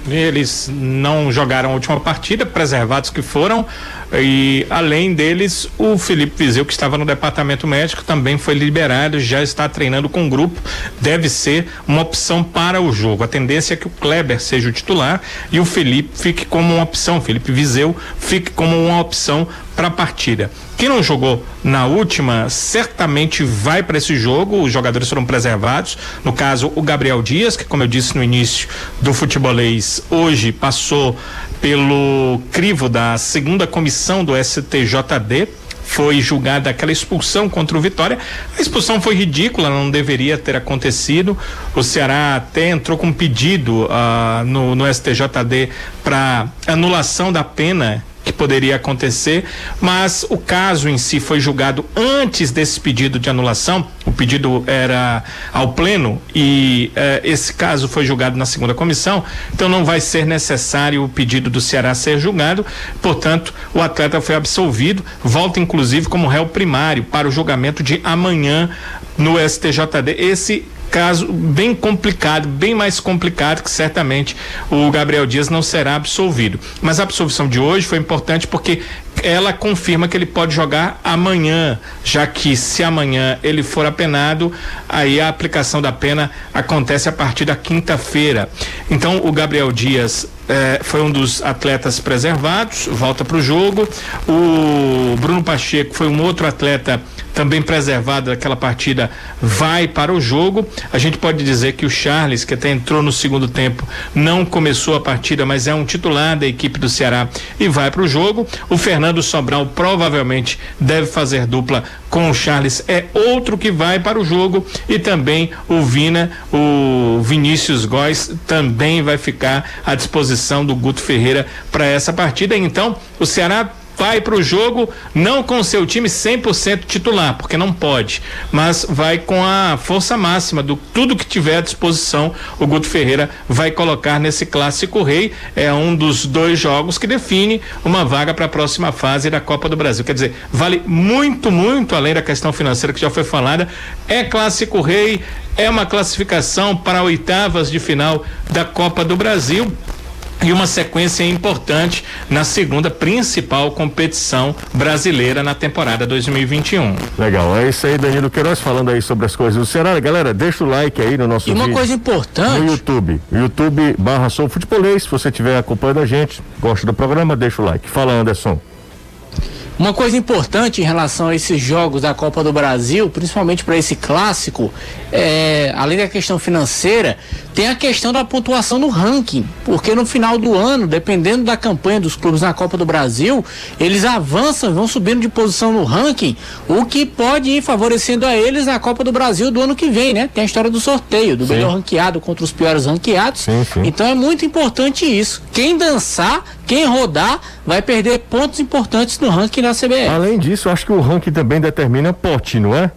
Eles não jogaram a última partida, preservados que foram, e além deles, o Felipe Vizeu, que estava no departamento médico, também foi liberado, já está treinando com o grupo, deve ser uma opção para o jogo. A tendência é que o Kleber seja o titular e o Felipe fique como uma opção, Felipe Vizeu fique como uma opção para a partida. Quem não jogou na última, certamente vai para esse jogo. Os jogadores foram preservados. No caso, o Gabriel Dias, que, como eu disse no início do futebolês, hoje passou pelo crivo da segunda comissão do STJD foi julgada aquela expulsão contra o Vitória. A expulsão foi ridícula, não deveria ter acontecido. O Ceará até entrou com um pedido uh, no, no STJD para anulação da pena poderia acontecer, mas o caso em si foi julgado antes desse pedido de anulação. O pedido era ao pleno e eh, esse caso foi julgado na segunda comissão, então não vai ser necessário o pedido do Ceará ser julgado. Portanto, o atleta foi absolvido, volta inclusive como réu primário para o julgamento de amanhã no STJD. Esse caso bem complicado, bem mais complicado que certamente o Gabriel Dias não será absolvido. Mas a absolvição de hoje foi importante porque ela confirma que ele pode jogar amanhã, já que se amanhã ele for apenado, aí a aplicação da pena acontece a partir da quinta-feira. Então o Gabriel Dias eh, foi um dos atletas preservados, volta para o jogo. O Bruno Pacheco foi um outro atleta também preservado daquela partida, vai para o jogo. A gente pode dizer que o Charles, que até entrou no segundo tempo, não começou a partida, mas é um titular da equipe do Ceará e vai para o jogo. O Fernando Sobral provavelmente deve fazer dupla com o Charles, é outro que vai para o jogo e também o Vina, o Vinícius Góes também vai ficar à disposição do Guto Ferreira para essa partida. Então, o Ceará vai para o jogo não com seu time 100% titular, porque não pode, mas vai com a força máxima do tudo que tiver à disposição. O Guto Ferreira vai colocar nesse clássico rei. É um dos dois jogos que define uma vaga para a próxima fase da Copa do Brasil. Quer dizer, vale muito, muito além da questão financeira que já foi falada. É clássico rei, é uma classificação para oitavas de final da Copa do Brasil e uma sequência importante na segunda principal competição brasileira na temporada 2021. Legal, é isso aí, Danilo Queiroz falando aí sobre as coisas do Ceará. Galera, deixa o like aí no nosso E uma coisa importante. No YouTube, YouTube barra Sou Futebolês, se você estiver acompanhando a gente, gosta do programa, deixa o like. Fala, Anderson. Uma coisa importante em relação a esses jogos da Copa do Brasil, principalmente para esse clássico, é, além da questão financeira, tem a questão da pontuação no ranking. Porque no final do ano, dependendo da campanha dos clubes na Copa do Brasil, eles avançam, vão subindo de posição no ranking, o que pode ir favorecendo a eles na Copa do Brasil do ano que vem, né? Tem a história do sorteio, do Sim. melhor ranqueado contra os piores ranqueados. Sim, sim. Então é muito importante isso. Quem dançar, quem rodar, vai perder pontos importantes no ranking da CBF. Além disso, acho que o ranking também determina pote, não é?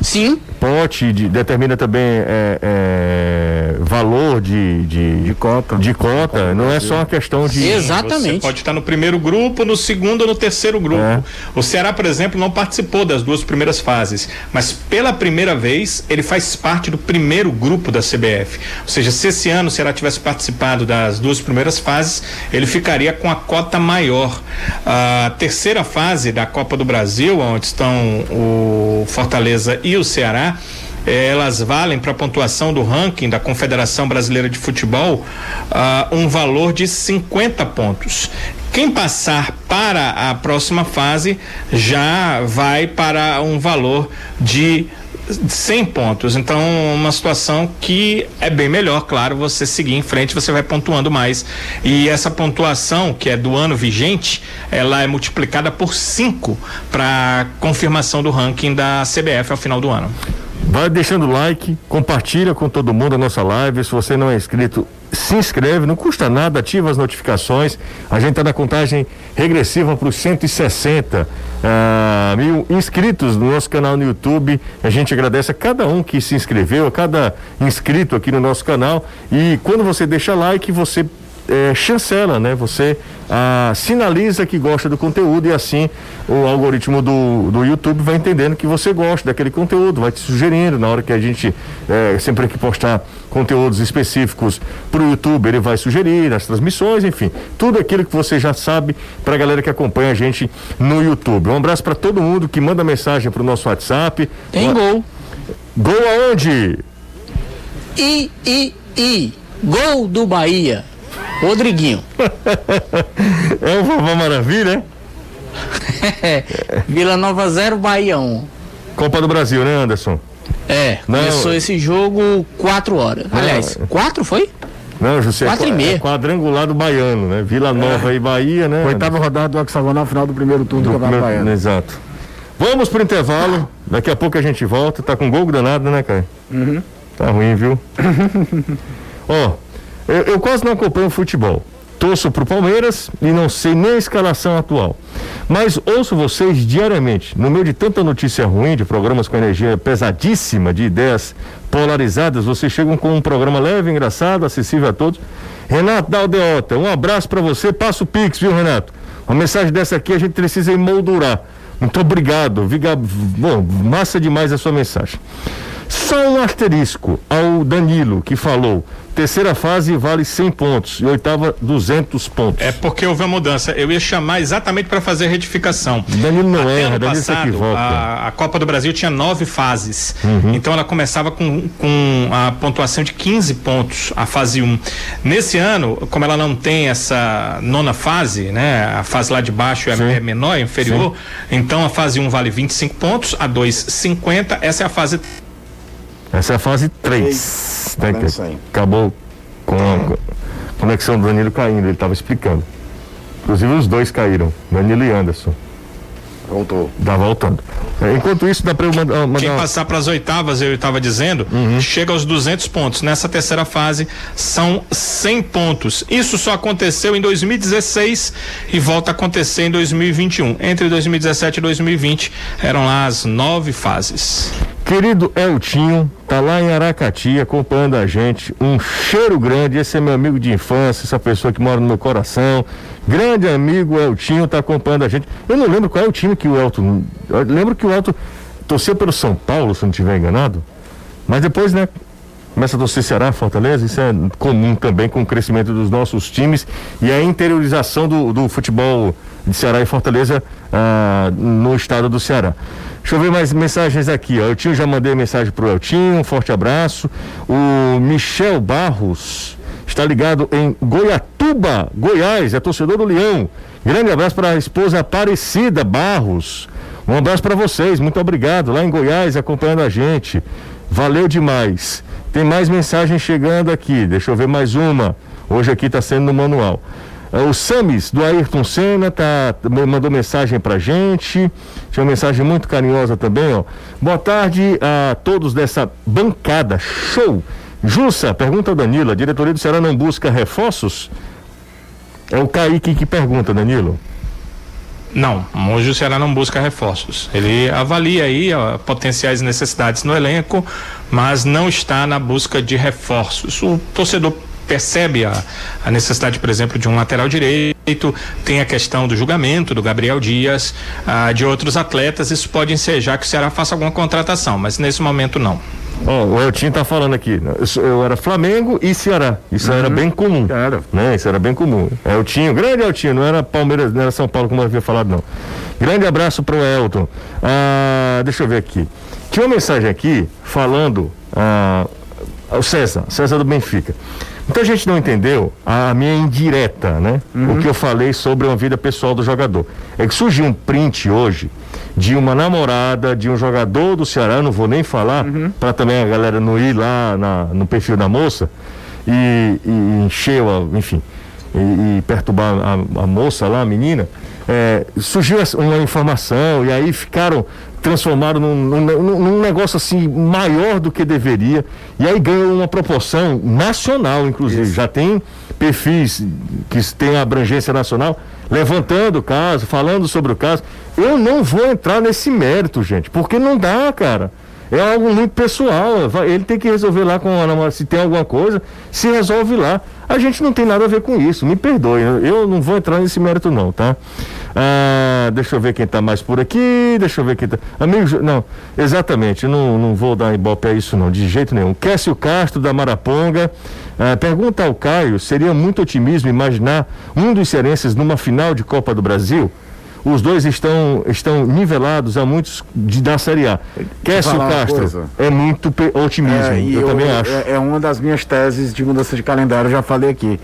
Sim, Pote de- determina também é, é, valor de, de, De cota. de cota. Não é só uma questão de. Exatamente. Você pode estar no primeiro grupo, no segundo ou no terceiro grupo. É. O Ceará, por exemplo, não participou das duas primeiras fases, mas pela primeira vez ele faz parte do primeiro grupo da CBF. Ou seja, se esse ano o Ceará tivesse participado das duas primeiras fases, ele ficaria com a cota maior. A terceira fase da Copa do Brasil, onde estão o Fortaleza e o Ceará, eh, elas valem para a pontuação do ranking da Confederação Brasileira de Futebol ah, um valor de 50 pontos. Quem passar para a próxima fase já vai para um valor de 100 pontos. Então, uma situação que é bem melhor, claro, você seguir em frente, você vai pontuando mais. E essa pontuação, que é do ano vigente, ela é multiplicada por 5 para confirmação do ranking da CBF ao final do ano. Vai deixando like, compartilha com todo mundo a nossa live. Se você não é inscrito, se inscreve, não custa nada, ativa as notificações. A gente está na contagem regressiva para os 160 ah, mil inscritos no nosso canal no YouTube. A gente agradece a cada um que se inscreveu, a cada inscrito aqui no nosso canal. E quando você deixa like, você é, chancela, né? Você ah, sinaliza que gosta do conteúdo e assim o algoritmo do, do YouTube vai entendendo que você gosta daquele conteúdo, vai te sugerindo na hora que a gente é, sempre que postar conteúdos específicos para o YouTube, ele vai sugerir nas transmissões, enfim, tudo aquilo que você já sabe para a galera que acompanha a gente no YouTube. Um abraço para todo mundo que manda mensagem para o nosso WhatsApp. tem Uma- gol. Gol aonde? I, I, I. Gol do Bahia. Rodriguinho. *laughs* É o Vovó Maravilha, né? *laughs* Vila Nova 0, Bahia 1. Copa do Brasil, né, Anderson? É, Não. começou esse jogo 4 horas. Aliás, 4 foi? Não, José, Quatro e é meia. quadrangular do Baiano, né? Vila Nova e Bahia, né? Oitava rodada do hexagonal final do primeiro turno do, do Campeonato Baiano. Exato. Vamos pro intervalo. Daqui a pouco a gente volta. Tá com gol danado, né, Caio? Tá ruim, viu? *laughs* Ó, eu, eu quase não acompanho futebol. Torço pro Palmeiras e não sei nem a escalação atual. Mas ouço vocês diariamente. No meio de tanta notícia ruim, de programas com energia pesadíssima, de ideias polarizadas, vocês chegam com um programa leve, engraçado, acessível a todos. Renato Daldeota, um abraço para você. Passa o Pix, viu, Renato? Uma mensagem dessa aqui a gente precisa emoldurar. Muito obrigado. Viga... Bom, massa demais a sua mensagem. Só um asterisco ao Danilo, que falou: terceira fase vale 100 pontos e oitava 200 pontos. É porque houve uma mudança. Eu ia chamar exatamente para fazer retificação. Danilo não Até erra, Danilo se passado, equivoca. a, a Copa do Brasil tinha nove fases. Uhum. Então ela começava com, com a pontuação de 15 pontos, a fase 1. Nesse ano, como ela não tem essa nona fase, né? A fase lá de baixo é, Sim. é menor, é inferior. Então a fase 1 vale 25 pontos, a 2, 50. Essa é a fase Essa é a fase 3. Né, tá que acabou com a conexão do Danilo caindo, ele estava explicando. Inclusive os dois caíram, Danilo e Anderson. Voltou. Tá voltando. É, enquanto isso, dá para eu mandar. mandar... Quem passar para as oitavas, eu estava dizendo, uhum. chega aos 200 pontos. Nessa terceira fase, são 100 pontos. Isso só aconteceu em 2016 e volta a acontecer em 2021. Entre 2017 e 2020, eram lá as nove fases. Querido Eltinho, tá lá em Aracati acompanhando a gente. Um cheiro grande. Esse é meu amigo de infância, essa pessoa que mora no meu coração. Grande amigo Eltinho tá acompanhando a gente. Eu não lembro qual é o time que o Elton. Eu lembro que o Elton torceu pelo São Paulo, se não estiver enganado. Mas depois, né? Começa a torcer Ceará, Fortaleza, isso é comum também com o crescimento dos nossos times e a interiorização do, do futebol de Ceará e Fortaleza ah, no estado do Ceará. Deixa eu ver mais mensagens aqui. Ó. Eltinho já mandei mensagem pro Eltinho, um forte abraço. O Michel Barros está ligado em Goiatuba, Goiás, é torcedor do Leão. Grande abraço para a esposa Aparecida Barros. Um abraço para vocês, muito obrigado. Lá em Goiás, acompanhando a gente. Valeu demais. Tem mais mensagens chegando aqui. Deixa eu ver mais uma. Hoje aqui está sendo no manual. É, o Samis, do Ayrton Senna, tá, mandou mensagem pra gente. Tinha uma mensagem muito carinhosa também, ó. Boa tarde a todos dessa bancada. Show! Jussa, pergunta Danilo, a diretoria do Ceará não busca reforços? É o Kaique que pergunta, Danilo. Não, hoje o Ceará não busca reforços. Ele avalia aí ó, potenciais necessidades no elenco, mas não está na busca de reforços. O torcedor percebe a, a necessidade, por exemplo, de um lateral direito, tem a questão do julgamento do Gabriel Dias, ah, de outros atletas, isso pode ensejar que o Ceará faça alguma contratação, mas nesse momento não. Oh, o Eltinho tá falando aqui, né? eu era Flamengo e Ceará, isso uhum. era bem comum, era. né? Isso era bem comum. Eltinho, grande Eltinho, não era Palmeiras, não era São Paulo como eu havia falado não. Grande abraço pro Elton. Ah, deixa eu ver aqui. Tinha uma mensagem aqui falando, ah, o César, César do Benfica. Muita gente não entendeu a minha indireta, né? Uhum. O que eu falei sobre uma vida pessoal do jogador. É que surgiu um print hoje de uma namorada de um jogador do Ceará, não vou nem falar, uhum. para também a galera não ir lá na, no perfil da moça e, e encher, enfim, e, e perturbar a, a, moça lá, a menina. É, surgiu uma informação e aí ficaram transformaram num, num, num, negócio assim maior do que deveria e aí ganhou uma proporção nacional, inclusive. Isso. Já tem perfis que têm abrangência nacional levantando o caso, falando sobre o caso. Eu não vou entrar nesse mérito, gente, porque não dá, cara. É algo muito pessoal. Ele tem que resolver lá com a namorada. Se tem alguma coisa, se resolve lá. A gente não tem nada a ver com isso. Me perdoe. Eu não vou entrar nesse mérito, não, tá? Ah, deixa eu ver quem está mais por aqui. Deixa eu ver quem está. Amigo, não, exatamente, não, não vou dar ibope a isso, não, de jeito nenhum. Kécio Castro, da Maraponga. Ah, pergunta ao Caio: seria muito otimismo imaginar um dos cearenses numa final de Copa do Brasil? Os dois estão, estão nivelados a muitos de, da Série A. Kécio Castro é muito otimismo, é, eu, eu, também acho. É, é uma das minhas teses de mudança de calendário, já falei aqui.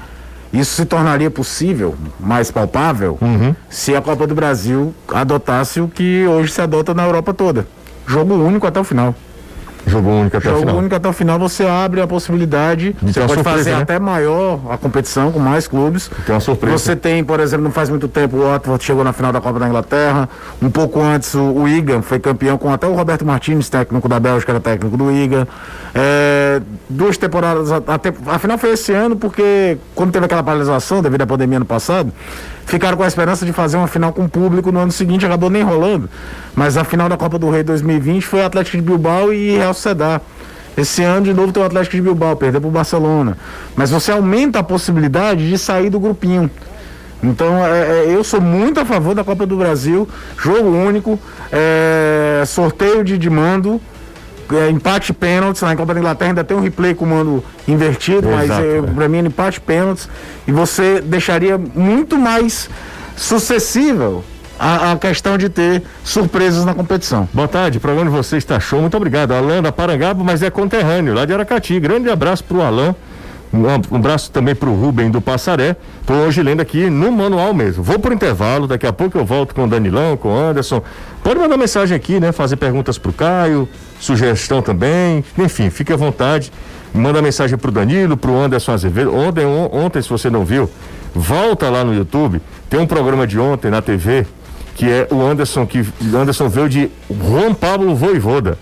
Isso se tornaria possível, mais palpável, uhum. se a Copa do Brasil adotasse o que hoje se adota na Europa toda. Jogo único até o final. Jogo único até Jogo o final. Jogo único até o final, você abre a possibilidade, de você pode surpresa, fazer né? até maior a competição com mais clubes. Tem uma surpresa. Você tem, por exemplo, não faz muito tempo o Watford chegou na final da Copa da Inglaterra. Um pouco antes o, o Iga foi campeão com até o Roberto Martins, técnico da Bélgica, era técnico do Iga. É, duas temporadas, a, a, a final foi esse ano porque quando teve aquela paralisação devido à pandemia ano passado, ficaram com a esperança de fazer uma final com público no ano seguinte, acabou nem rolando. Mas a final da Copa do Rei 2020 foi Atlético de Bilbao e Real Sociedad. Esse ano, de novo, tem o Atlético de Bilbao, perdeu para o Barcelona. Mas você aumenta a possibilidade de sair do grupinho. Então, é, é, eu sou muito a favor da Copa do Brasil, jogo único, é, sorteio de, de mando é, empate pênaltis, na Copa da Inglaterra ainda tem um replay com o mando invertido, Exato, mas é, para mim é empate pênaltis, e você deixaria muito mais sucessível a, a, questão de ter surpresas na competição. Boa tarde, o programa de vocês está show, muito obrigado. Alan da Parangaba, mas é conterrâneo, lá de Aracati. Grande abraço para o Alan. Um abraço também para o Rubem do Passaré. Estou hoje lendo aqui no manual mesmo. Vou por intervalo, daqui a pouco eu volto com o Danilão, com o Anderson. Pode mandar mensagem aqui, né? Fazer perguntas para o Caio, sugestão também. Enfim, fique à vontade. Manda mensagem para o Danilo, para o Anderson Azevedo. Ontem, ontem, se você não viu, volta lá no YouTube. Tem um programa de ontem na TV que é o Anderson, que Anderson veio de Juan Pablo Voivoda.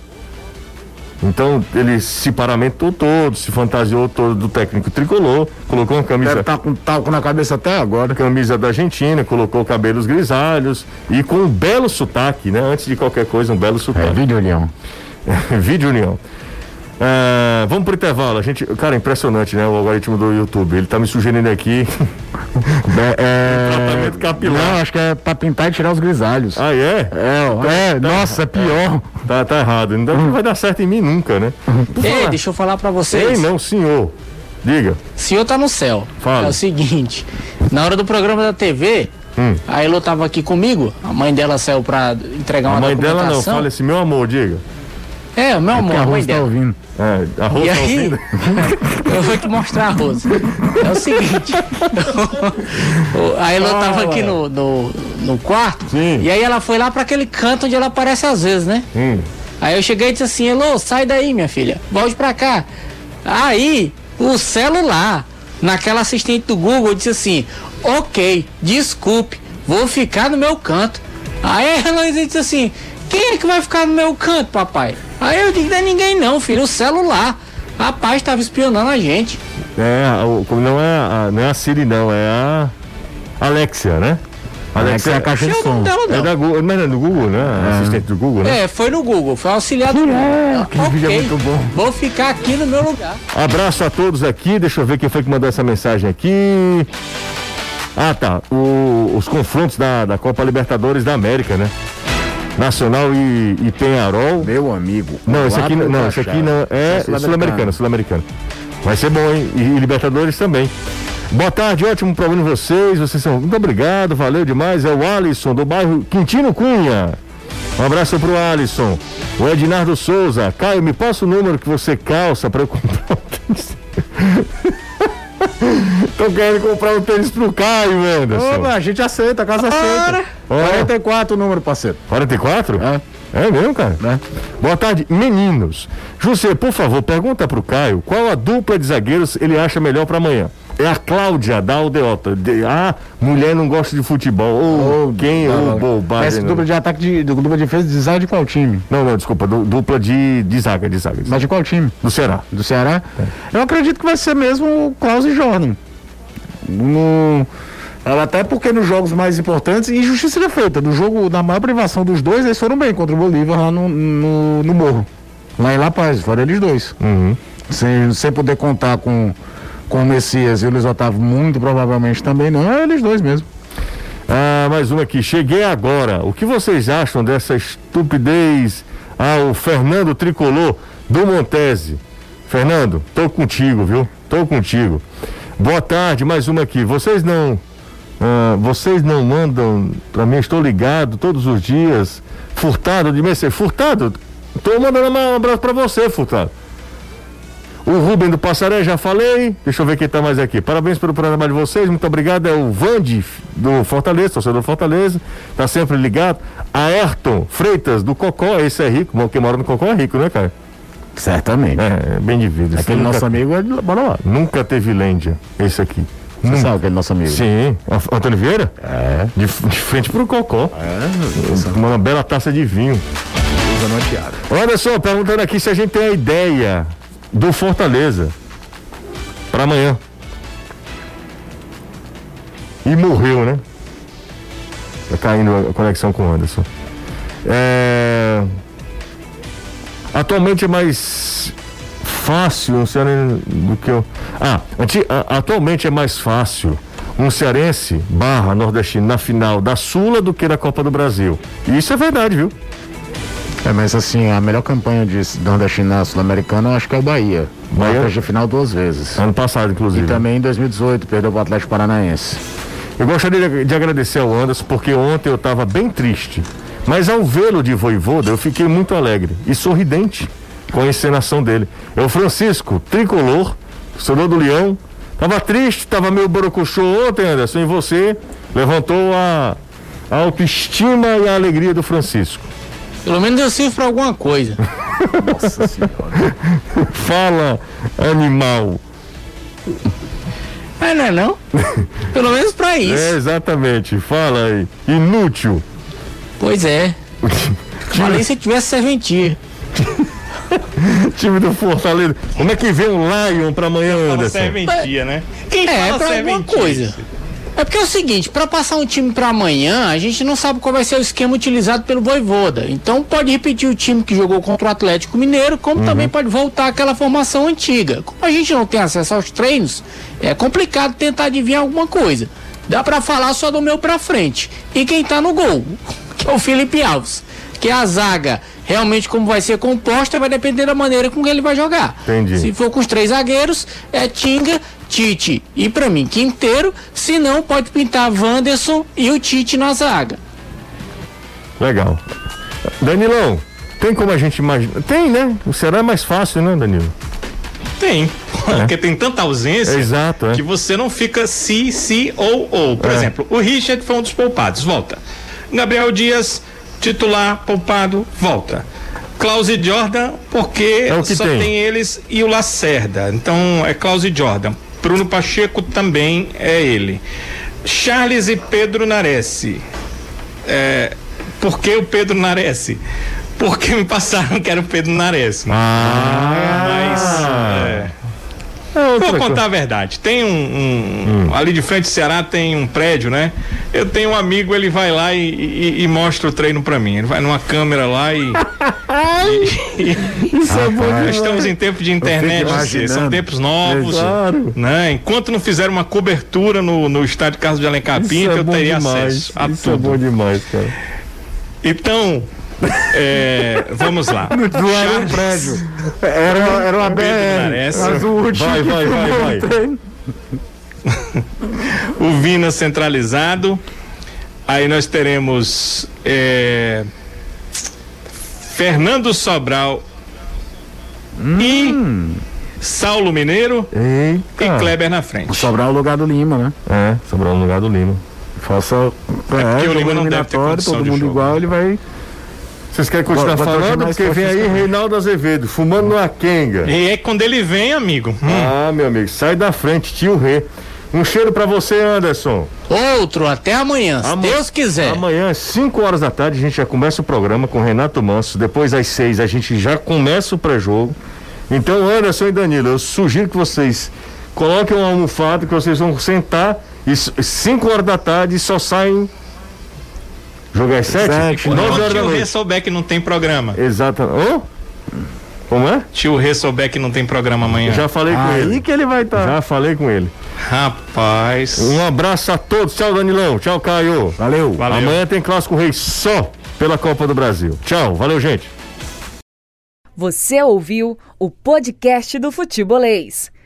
Então ele se paramentou todo, se fantasiou todo do técnico tricolor, colocou uma camisa. Deve estar com talco na cabeça até agora. Camisa da Argentina, colocou cabelos grisalhos e com um belo sotaque, né? Antes de qualquer coisa, um belo É, sotaque. vídeo Leão. Vídeo União. *laughs* Ah, vamos pro intervalo. A gente, cara, impressionante, né? O algoritmo do YouTube. Ele tá me sugerindo aqui. *laughs* É, Tratamento capilar. Não, acho que é pra pintar e tirar os grisalhos. ah, é? É, ó, é, nossa, é pior. Tá, tá errado. Então não vai dar certo em mim nunca, né? Ei, deixa eu falar pra Ei, vocês. não, senhor. Diga. O senhor tá no céu. Fala. É o seguinte, na hora do programa da TV, Hum. a Elo tava aqui comigo, a mãe dela saiu pra entregar A uma mãe dela não, fala assim, meu amor, diga. É, o meu amor, Porque a a Rose tá ouvindo. É, a Rose E tá aí, ouvindo? *laughs* eu vou te mostrar a Rose. É o seguinte, *laughs* a Elo tava aqui no, no, no quarto, Sim. e aí ela foi lá pra aquele canto onde ela aparece às vezes, né? Hum. Aí eu cheguei e disse assim, Elô, sai daí, minha filha, volte pra cá. Aí, o celular, naquela assistente do Google, disse assim, ok, desculpe, vou ficar no meu canto. Aí a Heloísa disse assim, quem é que vai ficar no meu canto, papai? Aí eu digo, não é ninguém não, filho, o celular. Rapaz, estava espionando a gente. É, a- o- como não é, a, não é a Siri, não, é a Alexia, né? Alexa é a caixa de som. não, É da Google, mas não é do Google, né? Assistente do Google, né? É, foi no Google, foi auxiliar do Google. aquele vídeo é muito bom. Vou ficar aqui no meu lugar. Abraço a todos aqui. Deixa eu ver quem foi que mandou essa mensagem aqui. Ah, tá. O- os confrontos da, da Copa Libertadores da América, né? Nacional e, e Penharol. Meu amigo. Não, esse aqui Quatro não, esse aqui não é sul-americano, sul-americano. Vai ser bom, hein? E, e Libertadores também. Boa tarde, ótimo programa de vocês. Vocês são muito obrigado, valeu demais. É o Alisson do bairro Quintino Cunha. Um abraço pro Alisson. O Ednardo Souza. Caio, me passa o número que você calça para eu comprar um tênis. *laughs* *laughs* Tô querendo comprar um tênis pro Caio, Anderson. Opa, a gente aceita, a casa aceita. Ora. 44 o número, parceiro. 44? É. É mesmo, cara? É. Boa tarde, meninos. José, por favor, pergunta pro Caio qual a dupla de zagueiros ele acha melhor pra amanhã. É a Cláudia da Aldeota. De, ah, mulher não gosta de futebol. Ou quem? Ou bobagem. Essa dupla de ataque de, dupla de defesa de zaga de qual time? Não, não, desculpa. du- dupla de, de zaga, de zaga. Mas de qual time? Do Ceará. Do Ceará? Eu acredito que vai ser mesmo o Klaus e Jordan. No, até porque nos jogos mais importantes, injustiça seja feita. No jogo, na maior privação dos dois, eles foram bem contra o Bolívar lá no, no, no Morro. Lá em La Paz, foram eles dois. Uhum. Sem, sem poder contar com, com o Messias e o Luiz Otávio, muito provavelmente também não. É eles dois mesmo. Ah, mais uma aqui. Cheguei agora. O que vocês acham dessa estupidez? Ah, o Fernando Tricolor do Montese. Fernando, tô contigo, viu? Tô contigo. Boa tarde, mais uma aqui. Vocês não. ah, vocês não mandam pra mim, estou ligado todos os dias. Furtado de Mercedes. Furtado? Tô mandando um abraço pra você, Furtado. O Rubem do Passaré, já falei. Deixa eu ver quem tá mais aqui. Parabéns pelo programa de vocês. Muito obrigado. É o Vande do Fortaleza, torcedor do Fortaleza. Tá sempre ligado. Ayrton Freitas do Cocó. Esse é rico. Bom, Quem mora no Cocó é rico, né, cara? Certamente. É, bem de vida. Aquele nunca, nosso amigo é de lá. nunca teve Lândia, esse aqui. Você Nunca. sabe aquele nosso amigo? Sim. A- Antônio Vieira? É. De, de frente pro Cocó. É, Uma bela taça de vinho. Olha só, perguntando aqui se a gente tem a ideia do Fortaleza para amanhã. E morreu, né? Tá caindo a conexão com o Anderson. É... Atualmente é mais fácil um cearense do que eu. Ah, atualmente é mais fácil um cearense barra nordestino na final da Sula do que na Copa do Brasil. E isso é verdade, viu? É, mas assim, a melhor campanha de nordestina sul-americana eu acho que é o Bahia. Bahia? De final duas vezes. Ano passado, inclusive. E também em 2018 perdeu para o Atlético Paranaense. Eu gostaria de, de agradecer ao Anderson, porque ontem eu estava bem triste. Mas ao vê-lo de voivoda, eu fiquei muito alegre e sorridente com a encenação dele. É o Francisco, tricolor, torcedor do Leão. Tava triste, tava meio borocochô ontem, Anderson, e você levantou a, a autoestima e a alegria do Francisco. Pelo menos eu sirvo pra alguma coisa. *laughs* Nossa senhora. Fala, animal. Mas não é não? Pelo menos pra *laughs* É, isso. exatamente, fala aí. Inútil. Pois é. Falei se tivesse serventia. *laughs* time do Fortaleza. Como é que vem o Lion pra amanhã, Anderson? serventia, né? Quem É, fala pra alguma serventia? coisa. É porque é o seguinte, pra passar um time pra amanhã, a gente não sabe qual vai ser o esquema utilizado pelo Voivoda. Então pode repetir o time que jogou contra o Atlético Mineiro, como também pode voltar àquela formação antiga. Como a gente não tem acesso aos treinos, é complicado tentar adivinhar alguma coisa. Dá pra falar só do meu pra frente. E quem tá no gol, *laughs* que é o Felipe Alves. Que a zaga, realmente como vai ser composta, vai depender da maneira com que ele vai jogar. Entendi. Se for com os três zagueiros, é Tinga, Tite e pra mim Quinteiro. Se não, pode pintar Wanderson e o Tite na zaga. Legal. Danilão, tem como a gente imaginar? Tem, né? O Ceará é mais fácil, né, Danilo? Tem. *laughs* Porque tem tanta ausência É, exato, é. que você não fica se, se ou, ou. Por É. exemplo, o Richard foi um dos poupados, volta. Gabriel Dias, titular, poupado, volta. Klaus e Jordan, porque É só tem. tem. eles e o Lacerda. Então é Klaus e Jordan. Bruno Pacheco também é ele. Charles e Pedro Nares. É, por que o Pedro Nares? Porque me passaram que era o Pedro Nares. Mas. é, É Vou contar coisa. a verdade. Tem um, um- ali de frente do Ceará tem um prédio, né? Eu tenho um amigo, ele vai lá e, e- e mostra o treino pra mim. Ele vai numa câmera lá e. *laughs* Isso é bom Nós estamos em tempo de internet, são tempos novos. É, claro. Né? Enquanto não fizer uma cobertura no, no estádio Carlos de Alencar Isso Pinto, é eu teria demais. acesso a Isso é tudo. bom demais, cara. Então, é, vamos lá. Era um prédio. Era, era uma BR. Mas o último Vai, vai, vai, vai. o *laughs* o Vina centralizado. Aí nós teremos é, Fernando Sobral e Saulo Mineiro e Eita. Kleber na frente. O lugar do Lima, né? É, sobrou no lugar do Lima. Faça. porque É, o jogo Lima não deve ter todo de mundo jogo. igual, ele vai. Vocês querem continuar falando? Porque vem aí. Reinaldo Azevedo, fumando numa quenga. E é quando ele vem, amigo. hum, Ah, meu amigo, sai da frente, tio Rê. Um cheiro pra você, Anderson. Outro, até amanhã, se Ama- Deus quiser. Amanhã, às 5 horas da tarde, a gente já começa o programa com Renato Manso. Depois, às 6, a gente já começa o pré-jogo. Então, Anderson e Danilo, eu sugiro que vocês coloquem uma almofada que vocês vão sentar e 5 horas da tarde só saem. Jogar às 7? Sete, 9 Quando horas o da tio Rê noite. souber que não tem programa. Exato. Ô? Como é? Tio Rê souber que não tem programa amanhã. Já falei com Aí ele. que ele vai estar. Já falei com ele. Rapaz. Um abraço a todos. Tchau, Danilão. Tchau, Caio. Valeu. Valeu. Amanhã tem Clássico Rei só pela Copa do Brasil. Tchau. Valeu, gente. Você ouviu o podcast do Futebolês.